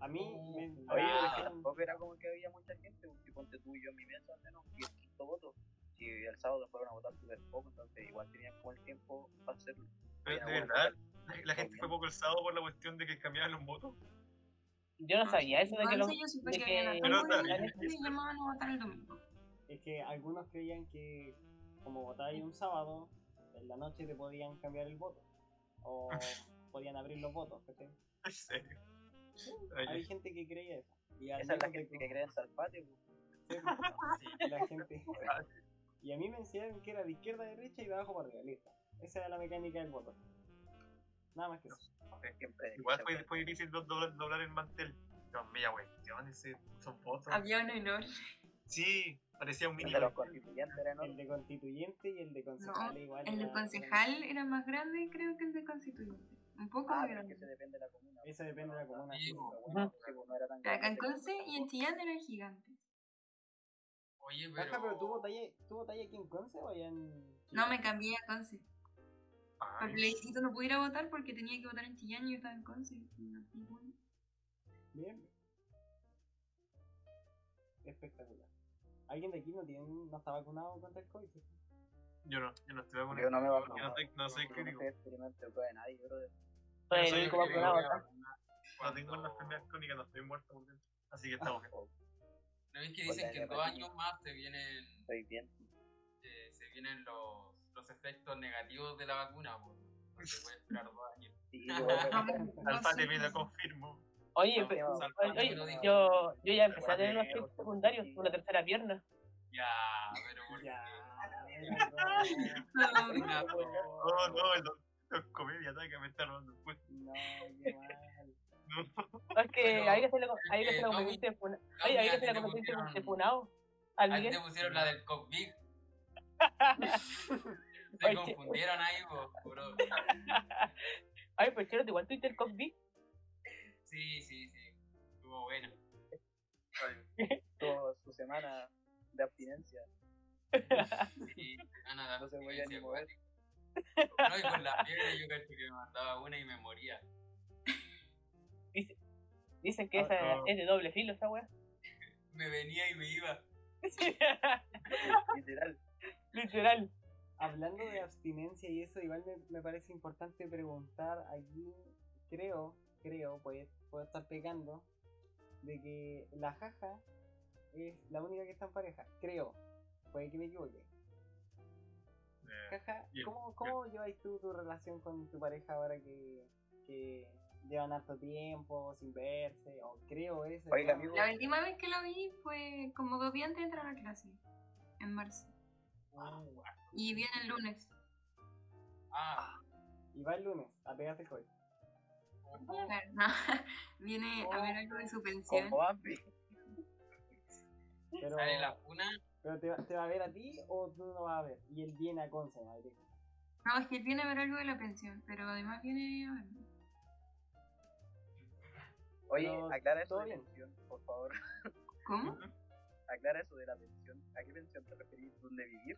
A mí Oh, me, Oye, que tampoco era como que había mucha gente, porque ponte tú y yo en mi mesa al menos, y el quinto voto. Si el sábado fueron a votar súper poco, entonces igual tenían como el tiempo para hacerlo. Pero, de verdad, la, gente fue poco el sábado por la cuestión de que cambiaban los votos. Yo no sabía eso de que los. Yo supe de que que- Pero que llamaban a votar el domingo. Es que algunos creían que como votabas un sábado, en la noche te podían cambiar el voto. O podían abrir los votos, ¿cachai? En serio. Hay gente que creía eso. Y Esa es la gente que- que cree en Salpate, sí, la gente. Y a mí me enseñaron que era de izquierda a derecha y de abajo para arriba, listo. Esa era la mecánica del voto. Nada más que eso. igual fue, fue difícil do- doblar, doblar el mantel. Dios mío, cuestión, ese, son votos. Había uno enorme. Sí, parecía un El mini de los mantel. constituyentes era El de constituyente y el de concejal igual. El de concejal era más grande, creo que el de constituyente. Un poco Ah, más pero es grande. que se depende de la comuna. Ese depende de la comuna. Sí, bueno, sí, pues, no era tan Acá en grande. Conce y en Chillán eran gigantes. Oye, pero. Baja, pero tú votáis tú aquí en Conce o allá en. No, Chile? me cambié a Conce. El plebiscito no pude ir a votar porque tenía que votar en Chillán y yo estaba en Conce. y no fui, bueno. Bien. Espectacular. ¿Alguien de aquí no, tiene, no está vacunado contra el COVID? Yo no, yo no estoy vacunado. Yo no me Yo vacuno. no no soy Yo no crítico. soy experimento de prueba de nadie, brother. Soy el único vacunado No tengo una cuando- enfermedad crónica, no estoy muerto por dentro. Así que estamos bien. ¿No ves que dicen que en dos años más se vienen, Estoy bien. eh, se vienen los, los efectos negativos de la vacuna? Pues, no se puede esperar dos años. Sí, Alfate me lo confirmo. Oye, oye, yo, yo ya empecé a tener unos Guau, efectos secundarios, una tercera pierna. Ya, pero ¿por Ya. No, no, el doctor comedia, ¿sabes? Que me está robando el puesto. No, qué mal. No. Es que hay que la, hay que es hacer la que, ti la te pusieron- funado. Te la del COVID. Se Oye, confundieron ahí, po, bro. Ay, pero chero, igual tuviste el COVID. Sí, sí, sí. Estuvo bueno. Toda su semana de abstinencia. Sí, gana de No se podía ni abstinencia mover. No, y con la fiebre yo cacho que me mandaba una y me moría. Dice- Dicen que Ah, esa no. es de doble filo esa wea. Me venía y me iba. Literal. Literal. Hablando de abstinencia y eso, igual me, me parece importante preguntar aquí, creo, creo, pues puedo estar pecando, de que la jaja es la única que está en pareja. Creo, puede que me equivoque. Jaja, Bien, ¿cómo, cómo lleváis tú tu relación con tu pareja ahora que, que llevan harto tiempo sin verse? O creo eso. Oiga, ¿no? amigo. La última vez que lo vi fue como dos días antes de entrar a clase, en marzo. Y viene el lunes. Ah, Y va el lunes a el. Claro, no, viene a ver algo de su pensión. Como Bambi. Pero, sale la funa. Pero te, va- ¿te va a ver a ti o tú no vas a ver? Y él viene a Conce, Madrid. No, es que él viene a ver algo de la pensión, pero además viene a verme. Oye, aclara eso ¿todo de bien? pensión, por favor. ¿Cómo? Aclara eso de la pensión. ¿A qué pensión te referís? ¿Dónde vivir?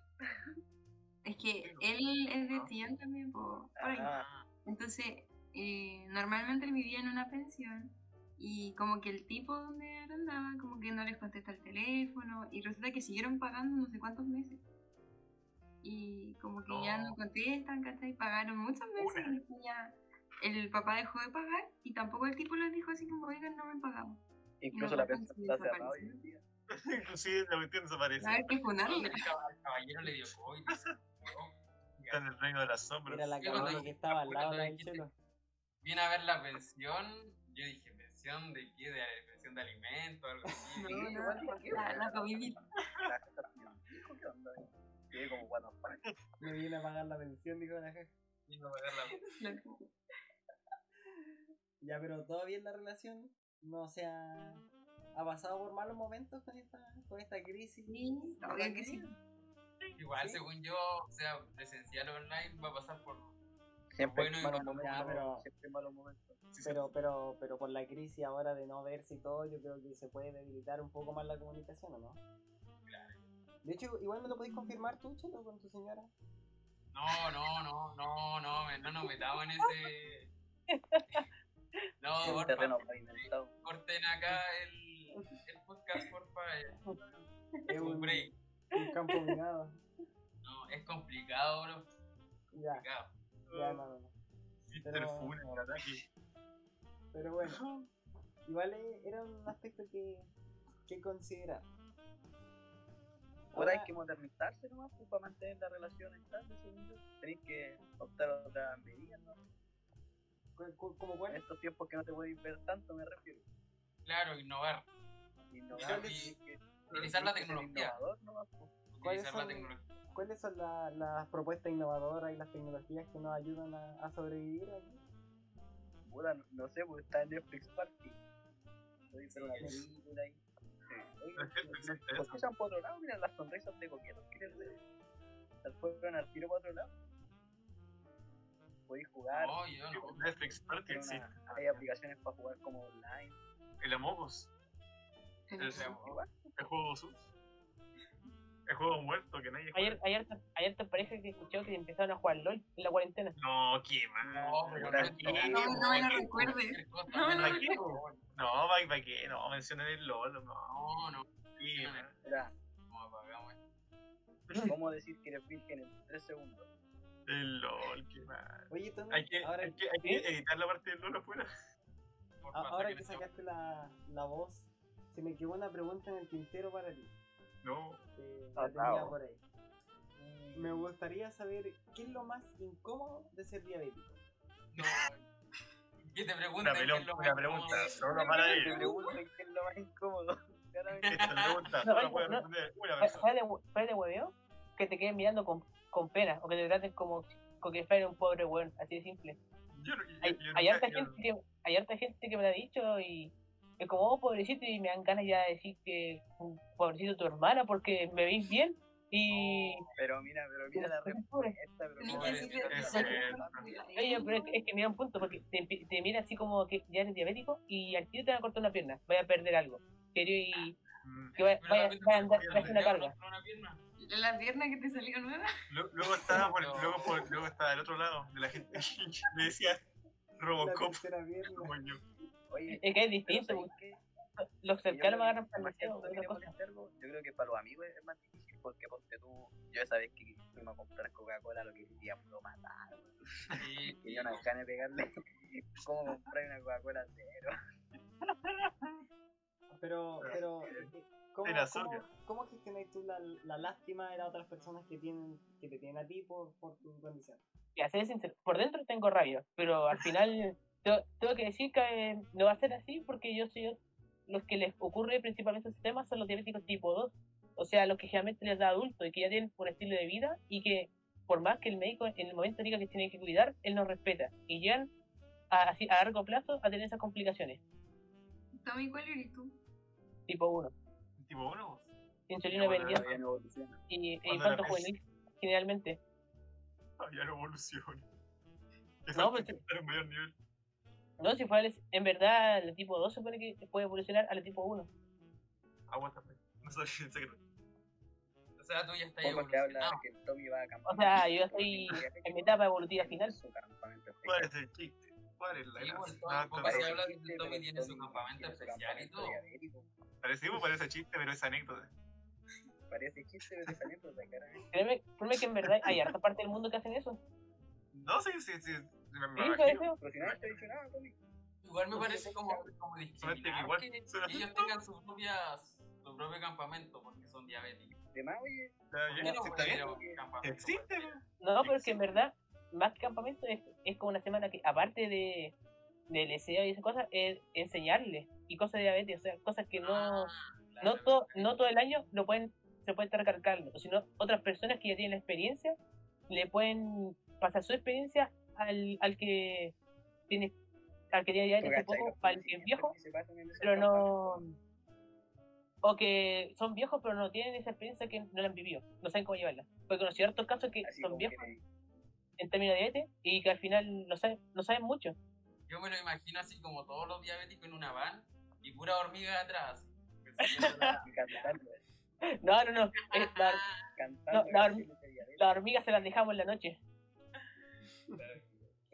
Es que él es de Chillán también, po- por ahí. Ah, Entonces, eh, normalmente él vivía en una pensión y como que el tipo donde arrendaba como que no les contesta el teléfono y resulta que siguieron pagando no sé cuántos meses. Y como que ya no No. contestan, ¿cachai? Pagaron muchos meses y después ya el papá dejó de pagar y tampoco el tipo les dijo así como, oigan, no me pagado. incluso No, la pensión sí, está cerrada hoy desapareció. en día. Inclusive la cuestión desaparece. Ver qué funarla. El cab- el caballero le dio COVID. Está en el reino de las sombras. Era la camilla que estaba al lado del cielo. Vine a ver la pensión, yo dije, ¿pensión de qué? ¿De pensión de alimentos? Algo así. No, Sí, no, igual, ¿por qué? la, la comidita. ¿qué onda? Como panes. Me viene a pagar la pensión, dijo la jefa. Vine a pagar la- Ya, pero todavía en la relación no se ha, ha pasado por malos momentos con esta, con esta crisis. Sí, obvio que sí. Igual, Sí. según yo, sea presencial o online, va a pasar por. Siempre Bueno, malos momentos. Ya, pero- Siempre malos momentos. Pero, pero, pero por la crisis ahora de no verse y todo, yo creo que se puede debilitar un poco más la comunicación, ¿o no? De hecho, igual me lo podéis confirmar tú, Chelo, con tu señora. No, no, no, no, no, no nos metamos en ese. No, porfa, corten acá el, el podcast, porfa. eh. Es Un un, break. un campo minado. No, es complicado, bro. Ya, Complicado. Ya, no, no, no. Mr. pero- Funes, el ataque. Pero bueno, igual eh, era un aspecto que, que considerar. Ahora hay que modernizarse nomás pues, para mantener la relación estable, según yo. Tenéis que optar a otras medidas, ¿no? cu- cu- ¿Como En cuál? estos tiempos que no te puedes ver tanto, me refiero. Claro, innovar. Innovar, Y- que- utilizar la tecnología. innovador nomás, pues. ¿Cuáles Utilizar la tecnología. ¿Cuáles son la- las propuestas innovadoras y las tecnologías que nos ayudan a, a sobrevivir aquí? Puta, no, no sé, pues está en Netflix Party. Estoy pero una Sí, es- película ahí. ¿Por qué se han por otro lado? Mira las sonrisas de coquetos, ¿quieres ver? Se fueron al tiro para otro lado. Podéis jugar. No, yo no. Netflix Party existe. una- hay aplicaciones para jugar como online. El Among Us. El, Igual. el juego sus. El juego muerto que nadie Ayer, juega. ayer, ayer te pareja que escuchó que empezaron a jugar LOL en la cuarentena. No, qué mal. No, pero ¿Para no, no, No, no me lo recuerde. cualquier cosa, No me lo ¿Para qué? No, ¿para qué? No, mencionen el LOL. No, No, no. qué mal. No apagamos. ¿cómo decir que eres virgen en 3 segundos? El LOL, qué mal. Oye, Tommy, Hay que, ahora, hay que, hay que editar la parte del LOL afuera. Ahora que sacaste la, la voz, se me quedó una pregunta en el tintero para ti. No, que Ah, la tenía por ahí. Me gustaría saber qué es lo más incómodo de ser diabético. No. Que te una, pregunten qué es lo una más pregunta cómodo. solo para Te él. preguntan qué es lo más incómodo. Esta pregunta No, solo no, puede no. responder una persona. de, fuera de hueveo, que te queden mirando con, con pena o que te traten como, como que fuera un pobre weón, así de simple. Yo, no- yo, Hay, yo hay harta yo- gente que hay harta gente que me lo ha dicho y es como, oh, pobrecito, y me dan ganas ya de decir que un pobrecito tu hermana porque me veis bien y... Pero mira, pero mira la respuesta, pero que Oye, pero es que, es que mira un punto, porque te, te mira así como que ya eres diabético y al tiro te van a cortar una pierna, vaya a perder algo. Y Mm. que vaya, Pero vaya, te vaya a andar tras una carga. con una pierna. La pierna que te salió nueva. Lu- Luego estaba por, No. luego, por, luego estaba del otro lado de la gente. Me decía Robocop como yo. Oye, Es que es distinto, ¿sabes los cercanos me agarran para Yo creo que para los amigos es más difícil porque ponte tú, yo esa vez que fuimos a comprar Coca-Cola lo que queríamos lo matar, weón. Sí, que yo no dejaba de pegarle cómo comprar una Coca-Cola cero. Pero, pero, ¿cómo, cómo, cómo gestionas tú la, la lástima de las otras personas que tienen que te tienen a ti por, por tu condición? Y a ser sincero, por dentro tengo rabia, pero al final tengo, que decir que eh, no va a ser así porque yo soy los que les ocurre principalmente ese tema son los diabéticos tipo 2, o sea, los que generalmente les da adulto y que ya tienen un estilo de vida y que por más que el médico en el momento diga que tiene que cuidar, él no respeta y llegan a, así, a largo plazo a tener esas complicaciones, Tommy, ¿cuál eres tú? tipo 1, Tipo uno. insulina Ya, bueno, dependiente Todavía no evoluciona. y e era juvenil generalmente. Ya no evoluciona. No, pues- Está en mayor nivel. No, si el- en verdad el tipo 2 se supone que puede evolucionar al tipo 1. Aguanta, pues. No el secreto. O sea, tú ya estás evolucionado. que el Tommy va a acampar. O sea, yo estoy en mi etapa evolutiva final. Su campamento ¿Cuál es el chiste? ¿Cuál es la Sí, gracia? poco parece- se habla que Tommy pero tiene su campamento especial y todo. diabético. Parece, parece chiste, pero es anécdota. Parece chiste, pero es anécdota, claramente. Créeme, créeme que en verdad hay harta parte del mundo que hacen eso. No, sí, sí, sí. Me, me Sí, imagino. parece. Pero si te ha dicho nada, Tommy. Igual me parece como, como discriminar igual, que ellos tengan sus propias, su propio campamento porque son diabéticos. De más, oye, Está ¿Por bien, qué no está campamento? Existe, po. No, pero es que en verdad, más que campamento, es, es como una semana que, aparte de del deseo y esas cosas, es enseñarle y cosas de diabetes, o sea, cosas que no, Ah, no, claro, todo, no todo el año lo pueden, se puede estar recalcando, sino otras personas que ya tienen la experiencia le pueden pasar su experiencia al, al que tiene al que tiene hace poco, para el que es viejo, pero no o que son viejos pero no tienen esa experiencia que no la han vivido, no saben cómo llevarla. Porque conocí hartos casos que Así son viejos que en términos de diabetes y que al final no saben, no saben mucho. Yo me lo imagino así como todos los diabéticos en una van y pura hormiga atrás. No, no, no. es la, No, la horm- canciones de diabetes. las hormigas se las dejamos en la noche.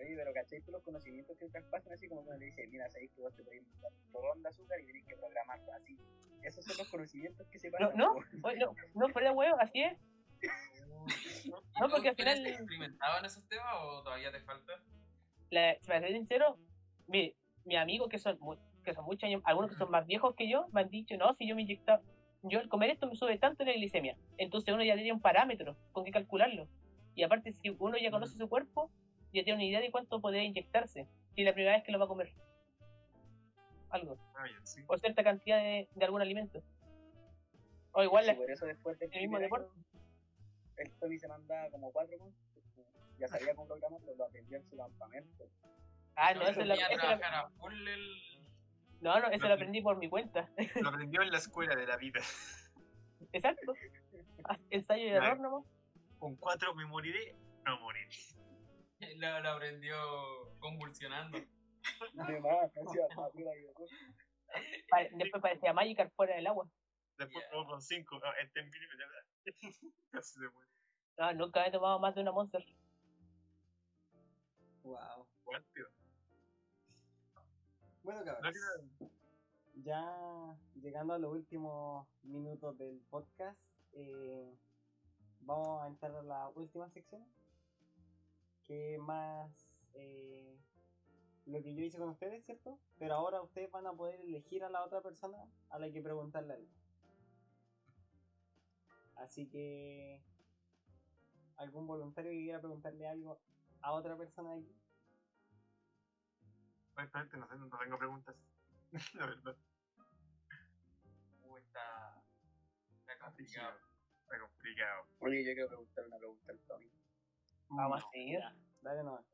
Oye, pero ¿cachai tú los conocimientos que traspasan así como cuando le dice, mira, sabéis que vos te podéis mandar un porrón de azúcar y tenés que programarlo así? Esos son los conocimientos que se No, pasan. no, oye, no, no fuera de huevo, así es. ¿Y No, porque al final- experimentado en esos temas o todavía te falta? La, para ser sincero, mi, mis amigos que son, mu- que son muchos años, algunos que son más viejos que yo, me han dicho, no, si yo me inyectaba, yo al comer esto me sube tanto la glicemia. Entonces uno ya tiene un parámetro con que calcularlo. Y aparte, si uno ya conoce su cuerpo, ya tiene una idea de cuánto podría inyectarse. Si es la primera vez que lo va a comer. Algo. Ah, bien, sí. O cierta cantidad de, de algún alimento. O igual Sí, la, por eso después del el mismo deporte. año, el Tony se mandaba como cuatro con ya sabía cómo programarlo, lo aprendió en su campamento. Ah, no, Yo eso lo, eso full el... no, no, eso lo aprendí por mi cuenta. Lo aprendió en la escuela de la vida. Exacto. Ensayo y error nomás. Con cuatro me moriré, no moriré. Lo aprendió convulsionando. Además, Después parecía Magikarp fuera del agua. Después probó con cinco. No, este en vivo ya Casi se muere. No, nunca he tomado más de una Monster. Wow. Bueno, No cabros. Ya llegando a los últimos minutos del podcast, eh, vamos a entrar a la última sección. Que más eh, lo que yo hice con ustedes, ¿cierto? Pero ahora ustedes van a poder elegir a la otra persona a la que preguntarle algo. Así que. ¿Algún voluntario que quiera preguntarle algo a otra persona de aquí? Honestamente, no sé, no tengo preguntas. La verdad. Uh, está... Está complicado. Está complicado. Oye, yo quiero preguntar una pregunta al Tommy. Vamos a seguir. Dale nomás.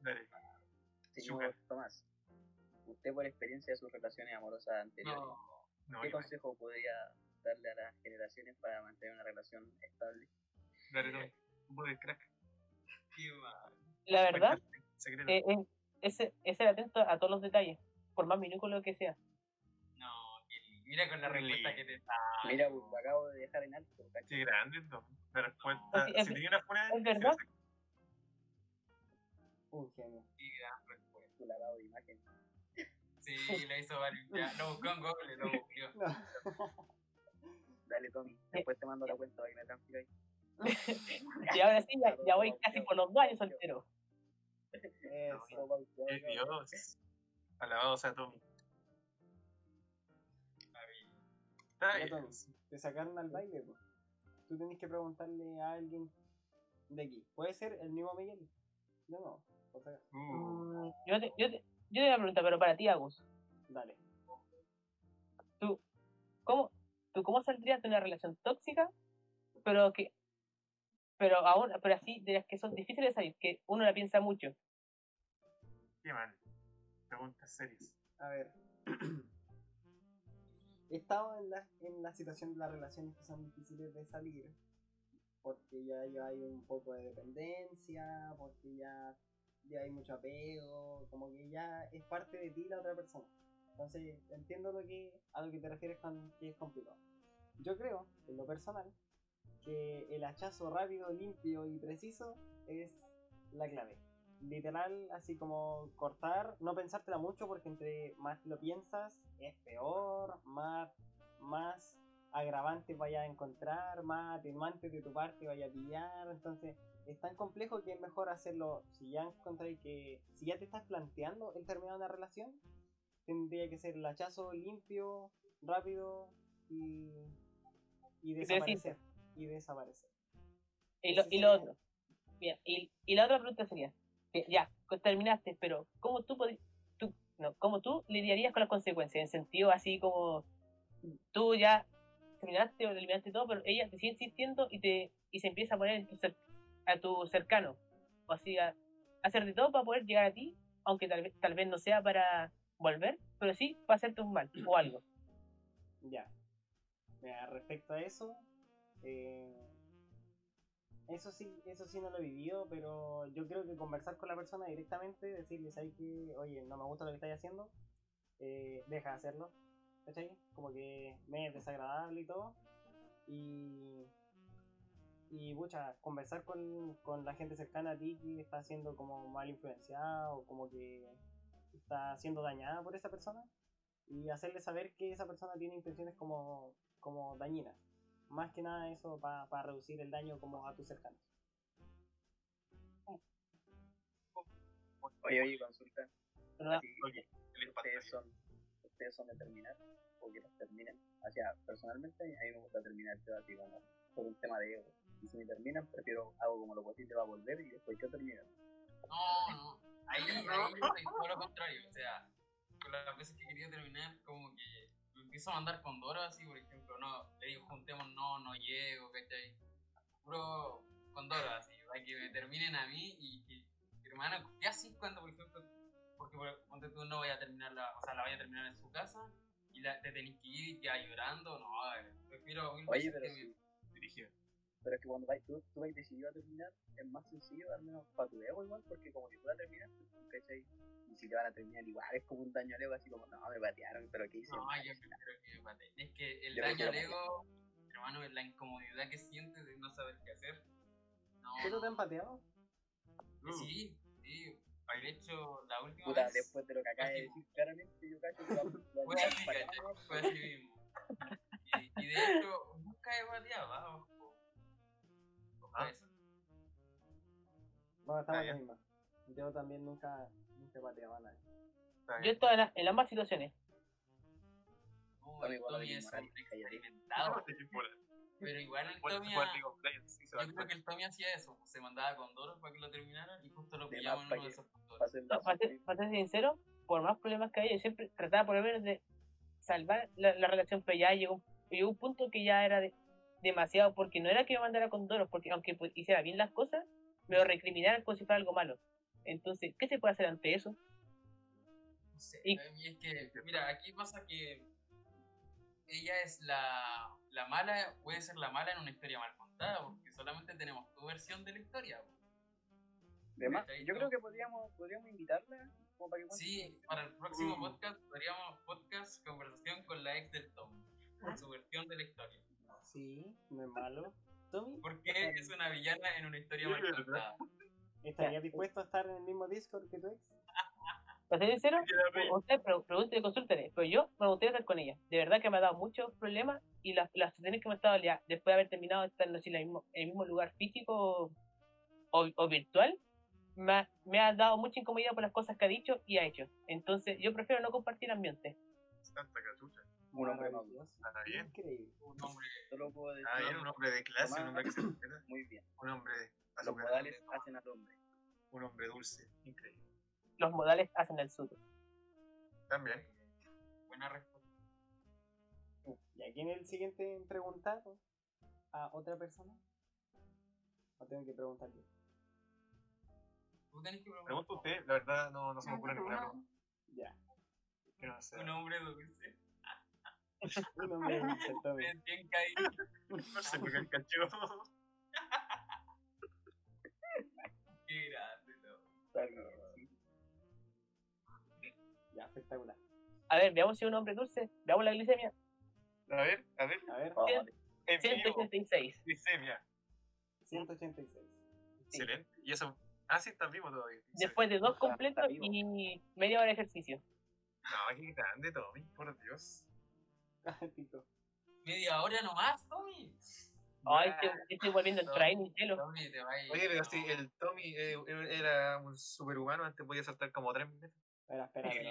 Dale. Señor. Tomás, usted por experiencia de sus relaciones amorosas anteriores, No, No, ¿qué consejo podría darle a las generaciones para mantener una relación estable? Dale, Tommy. Un crack. La verdad, Secreto. eh, eh, es, es ser atento a todos los detalles, por más minúsculo que sea. No, mira con la respuesta que te está. Mira, pues, lo acabo de dejar en alto. Qué grande, ¿no? La respuesta. Así es- si tenía una fuera. es verdad. Un genio. Qué gran respuesta. Tu lavado de imagen. Sí, lo hizo ya, Lo buscó en Google, lo buscó. No. Dale, Tommy, después te mando la cuenta para que me transfiráis. Y ahora sí, ya, ya voy casi por los dos años soltero. Eso. Qué Dios. Alabado sea Tommy. Está bien. Tommy, te sacaron al baile, pues. Tú tenés que preguntarle a alguien de aquí. Puede ser el mismo Miguel. No, no. O sea, Uh, Mm, yo, te, yo, te, yo te voy a preguntar, pero para ti, Agus, dale. ¿tú cómo, ¿tú cómo saldrías de una relación tóxica, pero que pero aún, pero así, de las que son difíciles de salir, que uno la piensa mucho? qué mal. Preguntas serias. A ver. He estado en la, en la situación de las relaciones que son difíciles de salir. Porque ya, ya hay un poco de dependencia, porque ya, ya hay mucho apego, como que ya es parte de ti la otra persona. Entonces entiendo lo que, a lo que te refieres con que es complicado. Yo creo, en lo personal, que el hachazo rápido, limpio y preciso es la clave literal, así como cortar, no pensártela mucho porque entre más lo piensas es peor, más, más agravantes vaya a encontrar, más atenuantes de tu parte vaya a pillar, entonces es tan complejo que es mejor hacerlo, si ya encontráis que, si ya te estás planteando el terminar una relación, tendría que ser el hachazo limpio, rápido y, y desaparecer. y desaparecer. Y lo, y lo otro. Mira, y, y la otra pregunta sería, que ya, pues terminaste, pero ¿cómo tú, tú, no, ¿cómo tú lidiarías con las consecuencias? En sentido así como tú ya terminaste o eliminaste todo, pero ella te sigue insistiendo y te y se empieza a poner en tu a tu cercano. O así, a, a hacer de todo para poder llegar a ti, aunque tal vez, tal vez no sea para volver, pero sí para hacerte un mal o algo. Ya. Mira, respecto a eso, eh, eso sí, eso sí no lo he vivido, pero yo creo que conversar con la persona directamente, decirle, ¿sabes que Oye, no me gusta lo que estáis haciendo, eh, deja de hacerlo, ¿cachai? Como que me es desagradable y todo. Y, y pucha, conversar con, con la gente cercana a ti que está siendo como mal influenciada o como que está siendo dañada por esa persona y hacerle saber que esa persona tiene intenciones como, como dañinas. Más que nada eso para reducir el daño como a tus cercanos. Oye, oye, consulta. Así, ustedes son, ustedes son de terminar o que los terminen. O sea, personalmente a mí me gusta terminar yo así como por un tema de ego. Y si me terminan, prefiero hago como lo posible va a volver y después yo termino. No, no. Ahí, ahí es todo lo contrario. O sea, con las veces que quería terminar, como que me empiezo a mandar con Doro así, por ejemplo, no, le digo juntemos, no, no llego, ¿cachai? Puro con Doro así, para que me terminen a mí y que, hermano, ¿qué haces cuando, por ejemplo, porque por- ponte tú no vaya a terminar la, o sea, la vaya a terminar en su casa y la, te tenés que ir y quedas llorando? No, eh, prefiero mil Oye, pero que sí. me-. Pero es que cuando vais, tú, tú vais decidido a terminar, es más sencillo, al menos para tu ego igual, porque como que tú la terminaste, ¿cachai? Y si te van a terminar igual, es como un daño al ego, así como, no, me patearon, pero ¿qué hice? No, yo prefiero que me pateen. Es que el Yo daño al ego, hermano, es la incomodidad que sientes de no saber qué hacer. No, ¿Pero te han pateado? sí, sí. Haber hecho la última Puta, vez. después de lo que acabas de decir, claramente yo cacho que la, la Fue así, ¿cachai? Fue así mismo. Y, y de hecho, nunca he pateado, ¿ah? Ojo. Ojo a Ah. eso. No, estamos Ah, en la misma. Yo también nunca, nunca he pateado a nadie. Está Yo en, la- en ambas situaciones. El Tommy es un experimentado. Pero igual el Tommy, yo creo que el Tommy hacía eso. Se mandaba con Doro para que lo terminaran y justo lo más, en uno de esos puntos. Para hacer No, para ser, para ser sincero, por más problemas que haya, yo siempre trataba por lo menos de salvar la, la relación, pero ya llegó, llegó un punto que ya era de- demasiado, porque no era que me mandara con Doros, porque aunque pues, hiciera bien las cosas, me lo recriminaran como si fuera algo malo. Entonces, ¿qué se puede hacer ante eso? No sé, Y- es que, mira, aquí pasa que ella es la, la mala, puede ser la mala en una historia mal contada, porque solamente tenemos tu versión de la historia. De yo creo que podríamos, podríamos invitarla como para que cuente Sí, para el próximo Mm. podcast haríamos podcast conversación con la ex del Tom, con su versión de la historia. Sí, no es malo. Tommy, Porque es una villana en una historia Sí, mal contada. ¿estarías dispuesto a estar en el mismo Discord que tu ex? Para ser sincero, usted pre pregunte y consúltele, pero yo me gustaría estar con ella. De verdad que me ha dado muchos problemas y las, las situaciones que me ha estado ya, después de haber terminado de estar no sé, en, el mismo, en el mismo lugar físico o, o- o virtual, me ha, me ha dado mucha incomodidad por las cosas que ha dicho y ha hecho. Entonces, yo prefiero no compartir ambiente. Santa cachucha. Un hombre maduro. Maravilloso. Está bien. Increíble. Un hombre Solo puedo decir Ah, bien, un hombre de clase, un hombre que se respeta. muy bien. Un hombre Los azucarado, modales hacen al hombre. un hombre dulce, increíble. Los modales hacen el sur. También. buena respuesta. ¿Y a quién es el siguiente en preguntar? ¿A otra persona? ¿O tengo que preguntar yo? Tú tenés que Pregunta usted, la verdad no, no se me ocurre ninguna pregunta. Ya. Que no sea- un hombre dulce. Un hombre dulce, Tommy. Bien, bien caído. No sé por qué el cacho. Qué grande, ¿no? Ya, espectacular. A ver, veamos si es un hombre dulce. Veamos la glicemia. A ver, a ver. A ver, vale. En vivo, 186. glicemia. 186. Excelente. Y eso. Ah, sí, estás vivo todavía. Después de dos completos y media hora de ejercicio. No, qué grande, Tommy, por Dios. Media hora nomás, Tommy. Ay, estoy, estoy volviendo el training, cielo. Tommy, te va a ir. Oye, pero no. si el Tommy eh, era un superhumano, antes podía saltar como 3 metros. Espera, espera, pero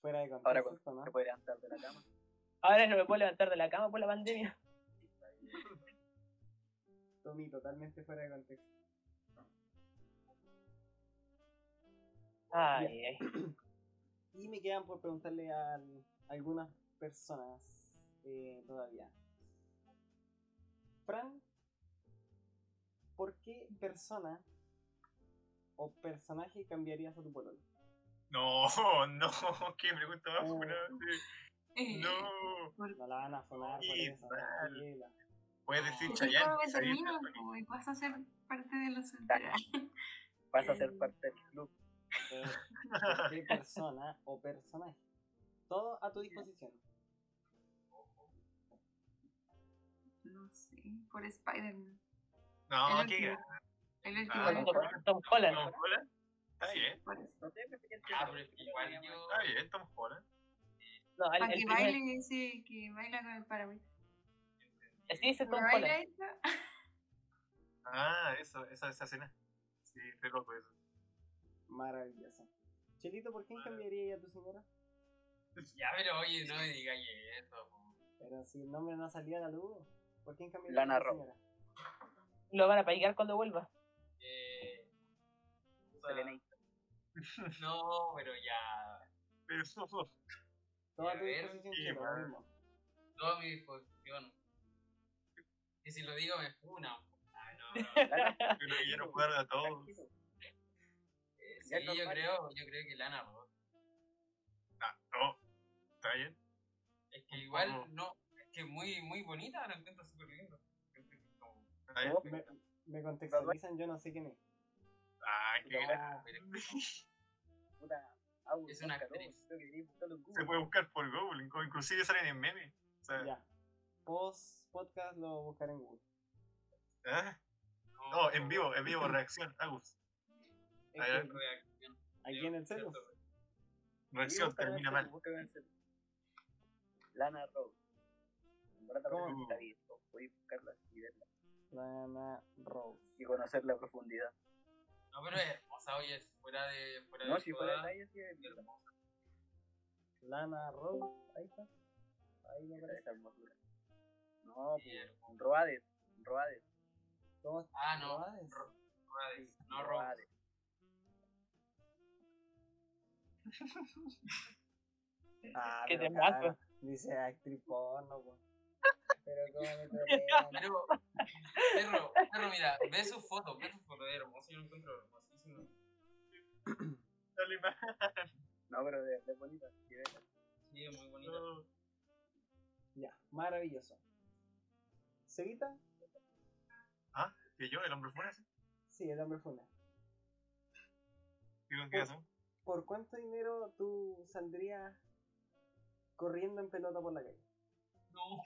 fuera de Ahora contexto, con- ¿no? se puede levantar de la cama. Ahora no me puedo levantar de la cama por la pandemia. Tommy totalmente fuera de contexto. Ay, ay. Y me quedan por preguntarle a algunas personas eh, todavía. Fran, ¿por qué persona o personaje cambiarías a tu pololo? No, no, qué pregunta más buena. Eh, No. No la van a sonar por eso. Puedes decir Chayanne. y vas a ser parte de los. Vas a ser parte del club. Eh, ¿Por qué persona o personaje? Todo a tu disposición. No sé, por Spider-Man. No, El qué último. El último. Ah, el Tom, Holland. Tom Holland. Está bien, Por eso. Ah, pero es que igual yo. está bien, Tom Holland. No, el, Para que primer- baile ese que baila con el paragüita. Sí, ese es Tom ¿No baila Holland. Ah, eso, esa, esa escena. Sí, re loco eso. Maravilloso. Chelito, ¿por quién cambiaría a tu señora? Ya, pero oye, no me digáis eso. Pero si el nombre no salía a la luz, ¿por quién cambiaría Lana señora? Lo van a pagar cuando vuelva. Eh, puta, Selena. no, pero ya. Pero, Todo a A tu ver, disposición, sí, mismo. Mi disposición. Y si lo digo, me funan. Ay, no, no. yo que no puedo a todos. Eh, sí, yo normal. creo, yo creo que Lana Roth. Ah, no. Está bien. Es que igual no, es que muy, muy bonita, la encuentro súper. Oh, Me, me contextualizan, yo no sé quién es. Ah, qué pero Puta, Es una actriz. Se puede buscar por Google, inc- inclusive salen en memes. O sea, Ya. Post podcast lo buscaré en Google. ¿ah? No, en vivo, en vivo, reacción, Agus. Reacción. aquí en el. Cierto, Reacción termina mal. Lana Rose. Y verla Lana Rose. y conocerla a profundidad. No, pero es hermosa, oye, fuera de. Fuera No, de si fuera de joda, talla, sí es es hermosa. Lana Rose. Ahí está. Ahí me aparece. esa hermosura. No, pues, Roades, Roades. ¿Cómo Ah, no. Roades? Ro- Roades, no Rose. Roades. Ah, te Dice actriz porno. Pero cómo me trolean. Pero, perro, perro, mira, ve su foto, ve su foto, es hermoso, yo lo encuentro hermosísimo. Dale más. No, pero de, de bonita. sí, es muy bonita. No. Ya, maravilloso. ¿Seguita? ¿Que yo, el hombre así? Sí, el hombre funa. ¿Y con qué razón? ¿Por cuánto dinero tú saldrías corriendo en pelota por la calle? No,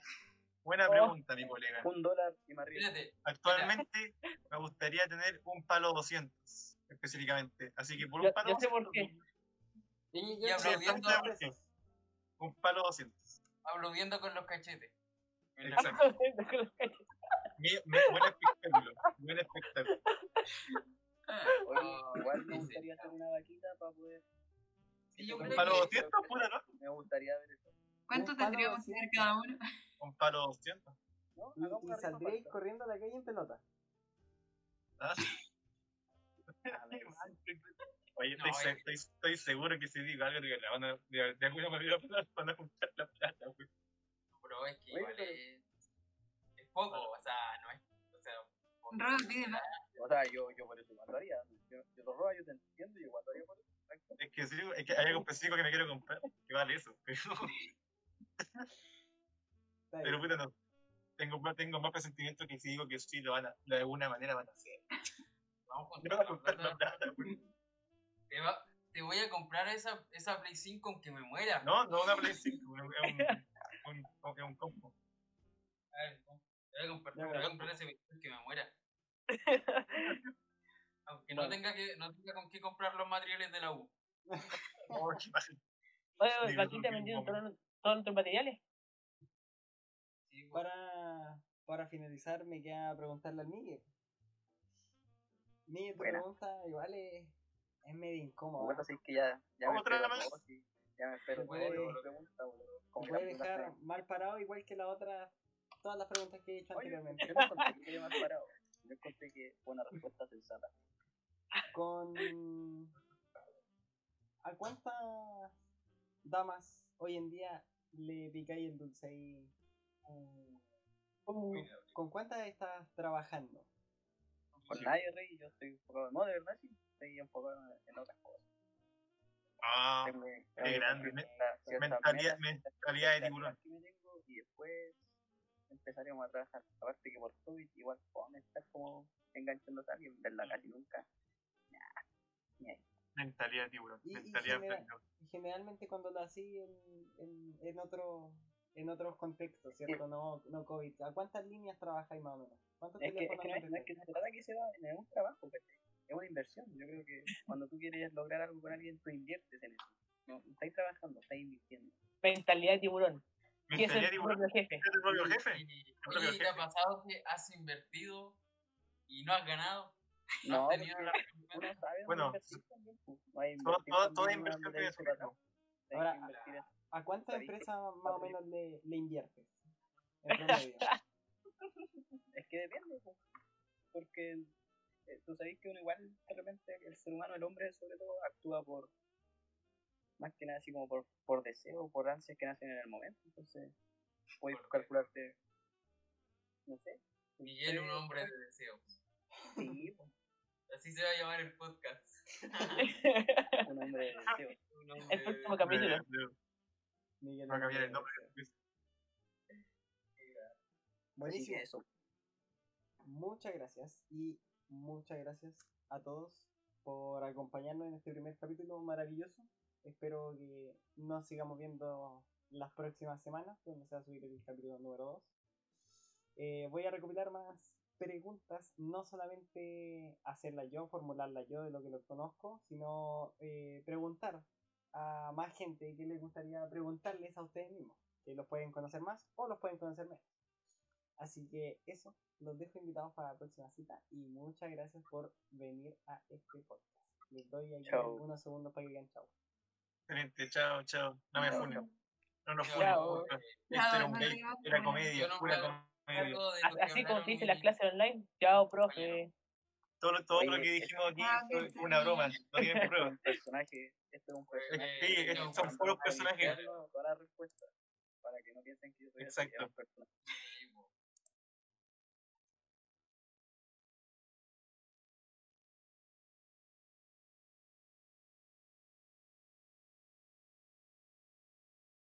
Buena Oh. pregunta, mi colega. Un dólar y más arriba. Actualmente me gustaría tener un palo 200, específicamente. Así que por Yo- un palo yo sé 200, por qué. y, y Ya, aplaudiendo, un palo 200. aplaudiendo con los cachetes. Exacto. Mi, mi- buen espectáculo. Buen espectáculo. Oye, Ah, igual me gustaría hacer una vaquita para poder. Sí, yo Un creo palo que- 200, pura, ¿no? Me gustaría ver eso. ¿Cuánto tendríamos que dar cada uno? Un palo 200. ¿No? Y, y saldríais corriendo a la calle en pelota. ¿Ah? A ver, Oye, No, estoy, eh. estoy, estoy seguro que si digo algo, que la van a, de, de alguna manera van a juntar la plata, güey. Pero es que igual es, es poco, o sea, no es. O sea, por- Roba, pide más. O sea, yo, yo por eso haría. Yo, yo lo robo, yo te entiendo y igual lo haría por eso. Es que, sí, es que hay algo específico que me quiero comprar, que vale eso. Pero. Pero puta, no. Tengo, más- tengo más presentimiento que si digo que sí lo van a, de alguna manera van a hacer. vamos a van a juntar juntar la la plata. güey. Te, va- te voy a comprar esa, esa Play 5 aunque me muera. No, no una Play 5, es un, un, un, es un combo. A ver. Te voy a comprar, te voy a comprar ese video que me muera. Aunque no tenga que, no tenga con qué comprar los materiales de la U. Oye, yo vendiendo creo que todos nuestros materiales. Sí. Para, para finalizar, me queda preguntarle al Miguel. Miguel, tu Buena. pregunta igual es, es medio incómoda. Bueno, sí que ya, ya me Otra espero todo, sí. Ya me espero puede- pregunta, boludo. Te Como puede dejar pregunta mal parado igual que la otra, todas las preguntas que he hecho Oye, anteriormente. yo no conté que quedé más parado. Yo encontré que fue una respuesta sensata. Con. ¿A cuántas damas hoy en día le picáis el dulce ahí? Eh, ¿Con, con cuántas estás trabajando? Con nadie, Rey, yo estoy enfocado. No, de verdad sí, estoy enfocado en, en otras cosas. Ah, qué grande. me- Mentalidad, mentalidad de tiburón. que me tengo, y después empezaremos a trabajar. Aparte que por COVID igual puedo estar como enganchándose a alguien, verla casi nunca. Nah, ni ahí. Mentalidad de tiburón. Y- y Mentalidad. Y generalmente cuando lo hací en, en, en, otro, en otros contextos, ¿cierto? No, no COVID. ¿A cuántas líneas trabajáis más o menos? ¿Cuántos Es que, es que no, es, no es contestáis? que se trata que se da en un trabajo, ¿cachai? Es una inversión. Yo creo que cuando tú quieres lograr algo con alguien, tú inviertes en eso. No, estáis trabajando, estáis invirtiendo. Mentalidad de tiburón. ¿Qué es Mentalidad de el tiburón. propio jefe? ¿Es tu propio jefe? Y, propio ¿te ha jefe. pasado que has invertido y no has ganado? ¿No, No, uno sabe dónde Bueno, también, pues. No hay Toda, una inversión tiene su riesgo. Ahora, ¿A cuántas empresas más o menos le, le inviertes? En. Es que depende, pues. porque eh, tú sabes que uno igual, de repente, el ser humano, el hombre sobre todo, actúa por, más que nada así como por, por deseo, por ansias que nacen en el momento, entonces puedes calcularte, no sé. Miguel, un hombre de deseos. Sí, pues, Así se va a llamar el podcast. un hombre de deseo. Un hombre El próximo capítulo. Miguel Va a cambiar el nombre. Buenísimo. eso. Muchas gracias y muchas gracias a todos por acompañarnos en este primer capítulo maravilloso. Espero que nos sigamos viendo las próximas semanas, donde se va a subir el capítulo número 2. voy a recopilar más preguntas, no solamente hacerlas yo, formularlas yo de lo que lo conozco, sino eh, preguntar a más gente que les gustaría preguntarles a ustedes mismos, que los pueden conocer más o los pueden conocer menos. Así que eso, los dejo invitados para la próxima cita y muchas gracias por venir a este podcast. Les doy aquí Chao. unos segundos para que digan chao. Excelente, chao, chao. No me funen. No nos funen. Esto era un era pura comedia. Así como se dice las clases online. Chao, profe. Todo, lo- todo lo que dijimos aquí Ah, fue una broma, no es pruebas. personaje, esto es un personaje. Sí, no son puros personajes. para que no piensen que yo soy es Exacto. un personaje.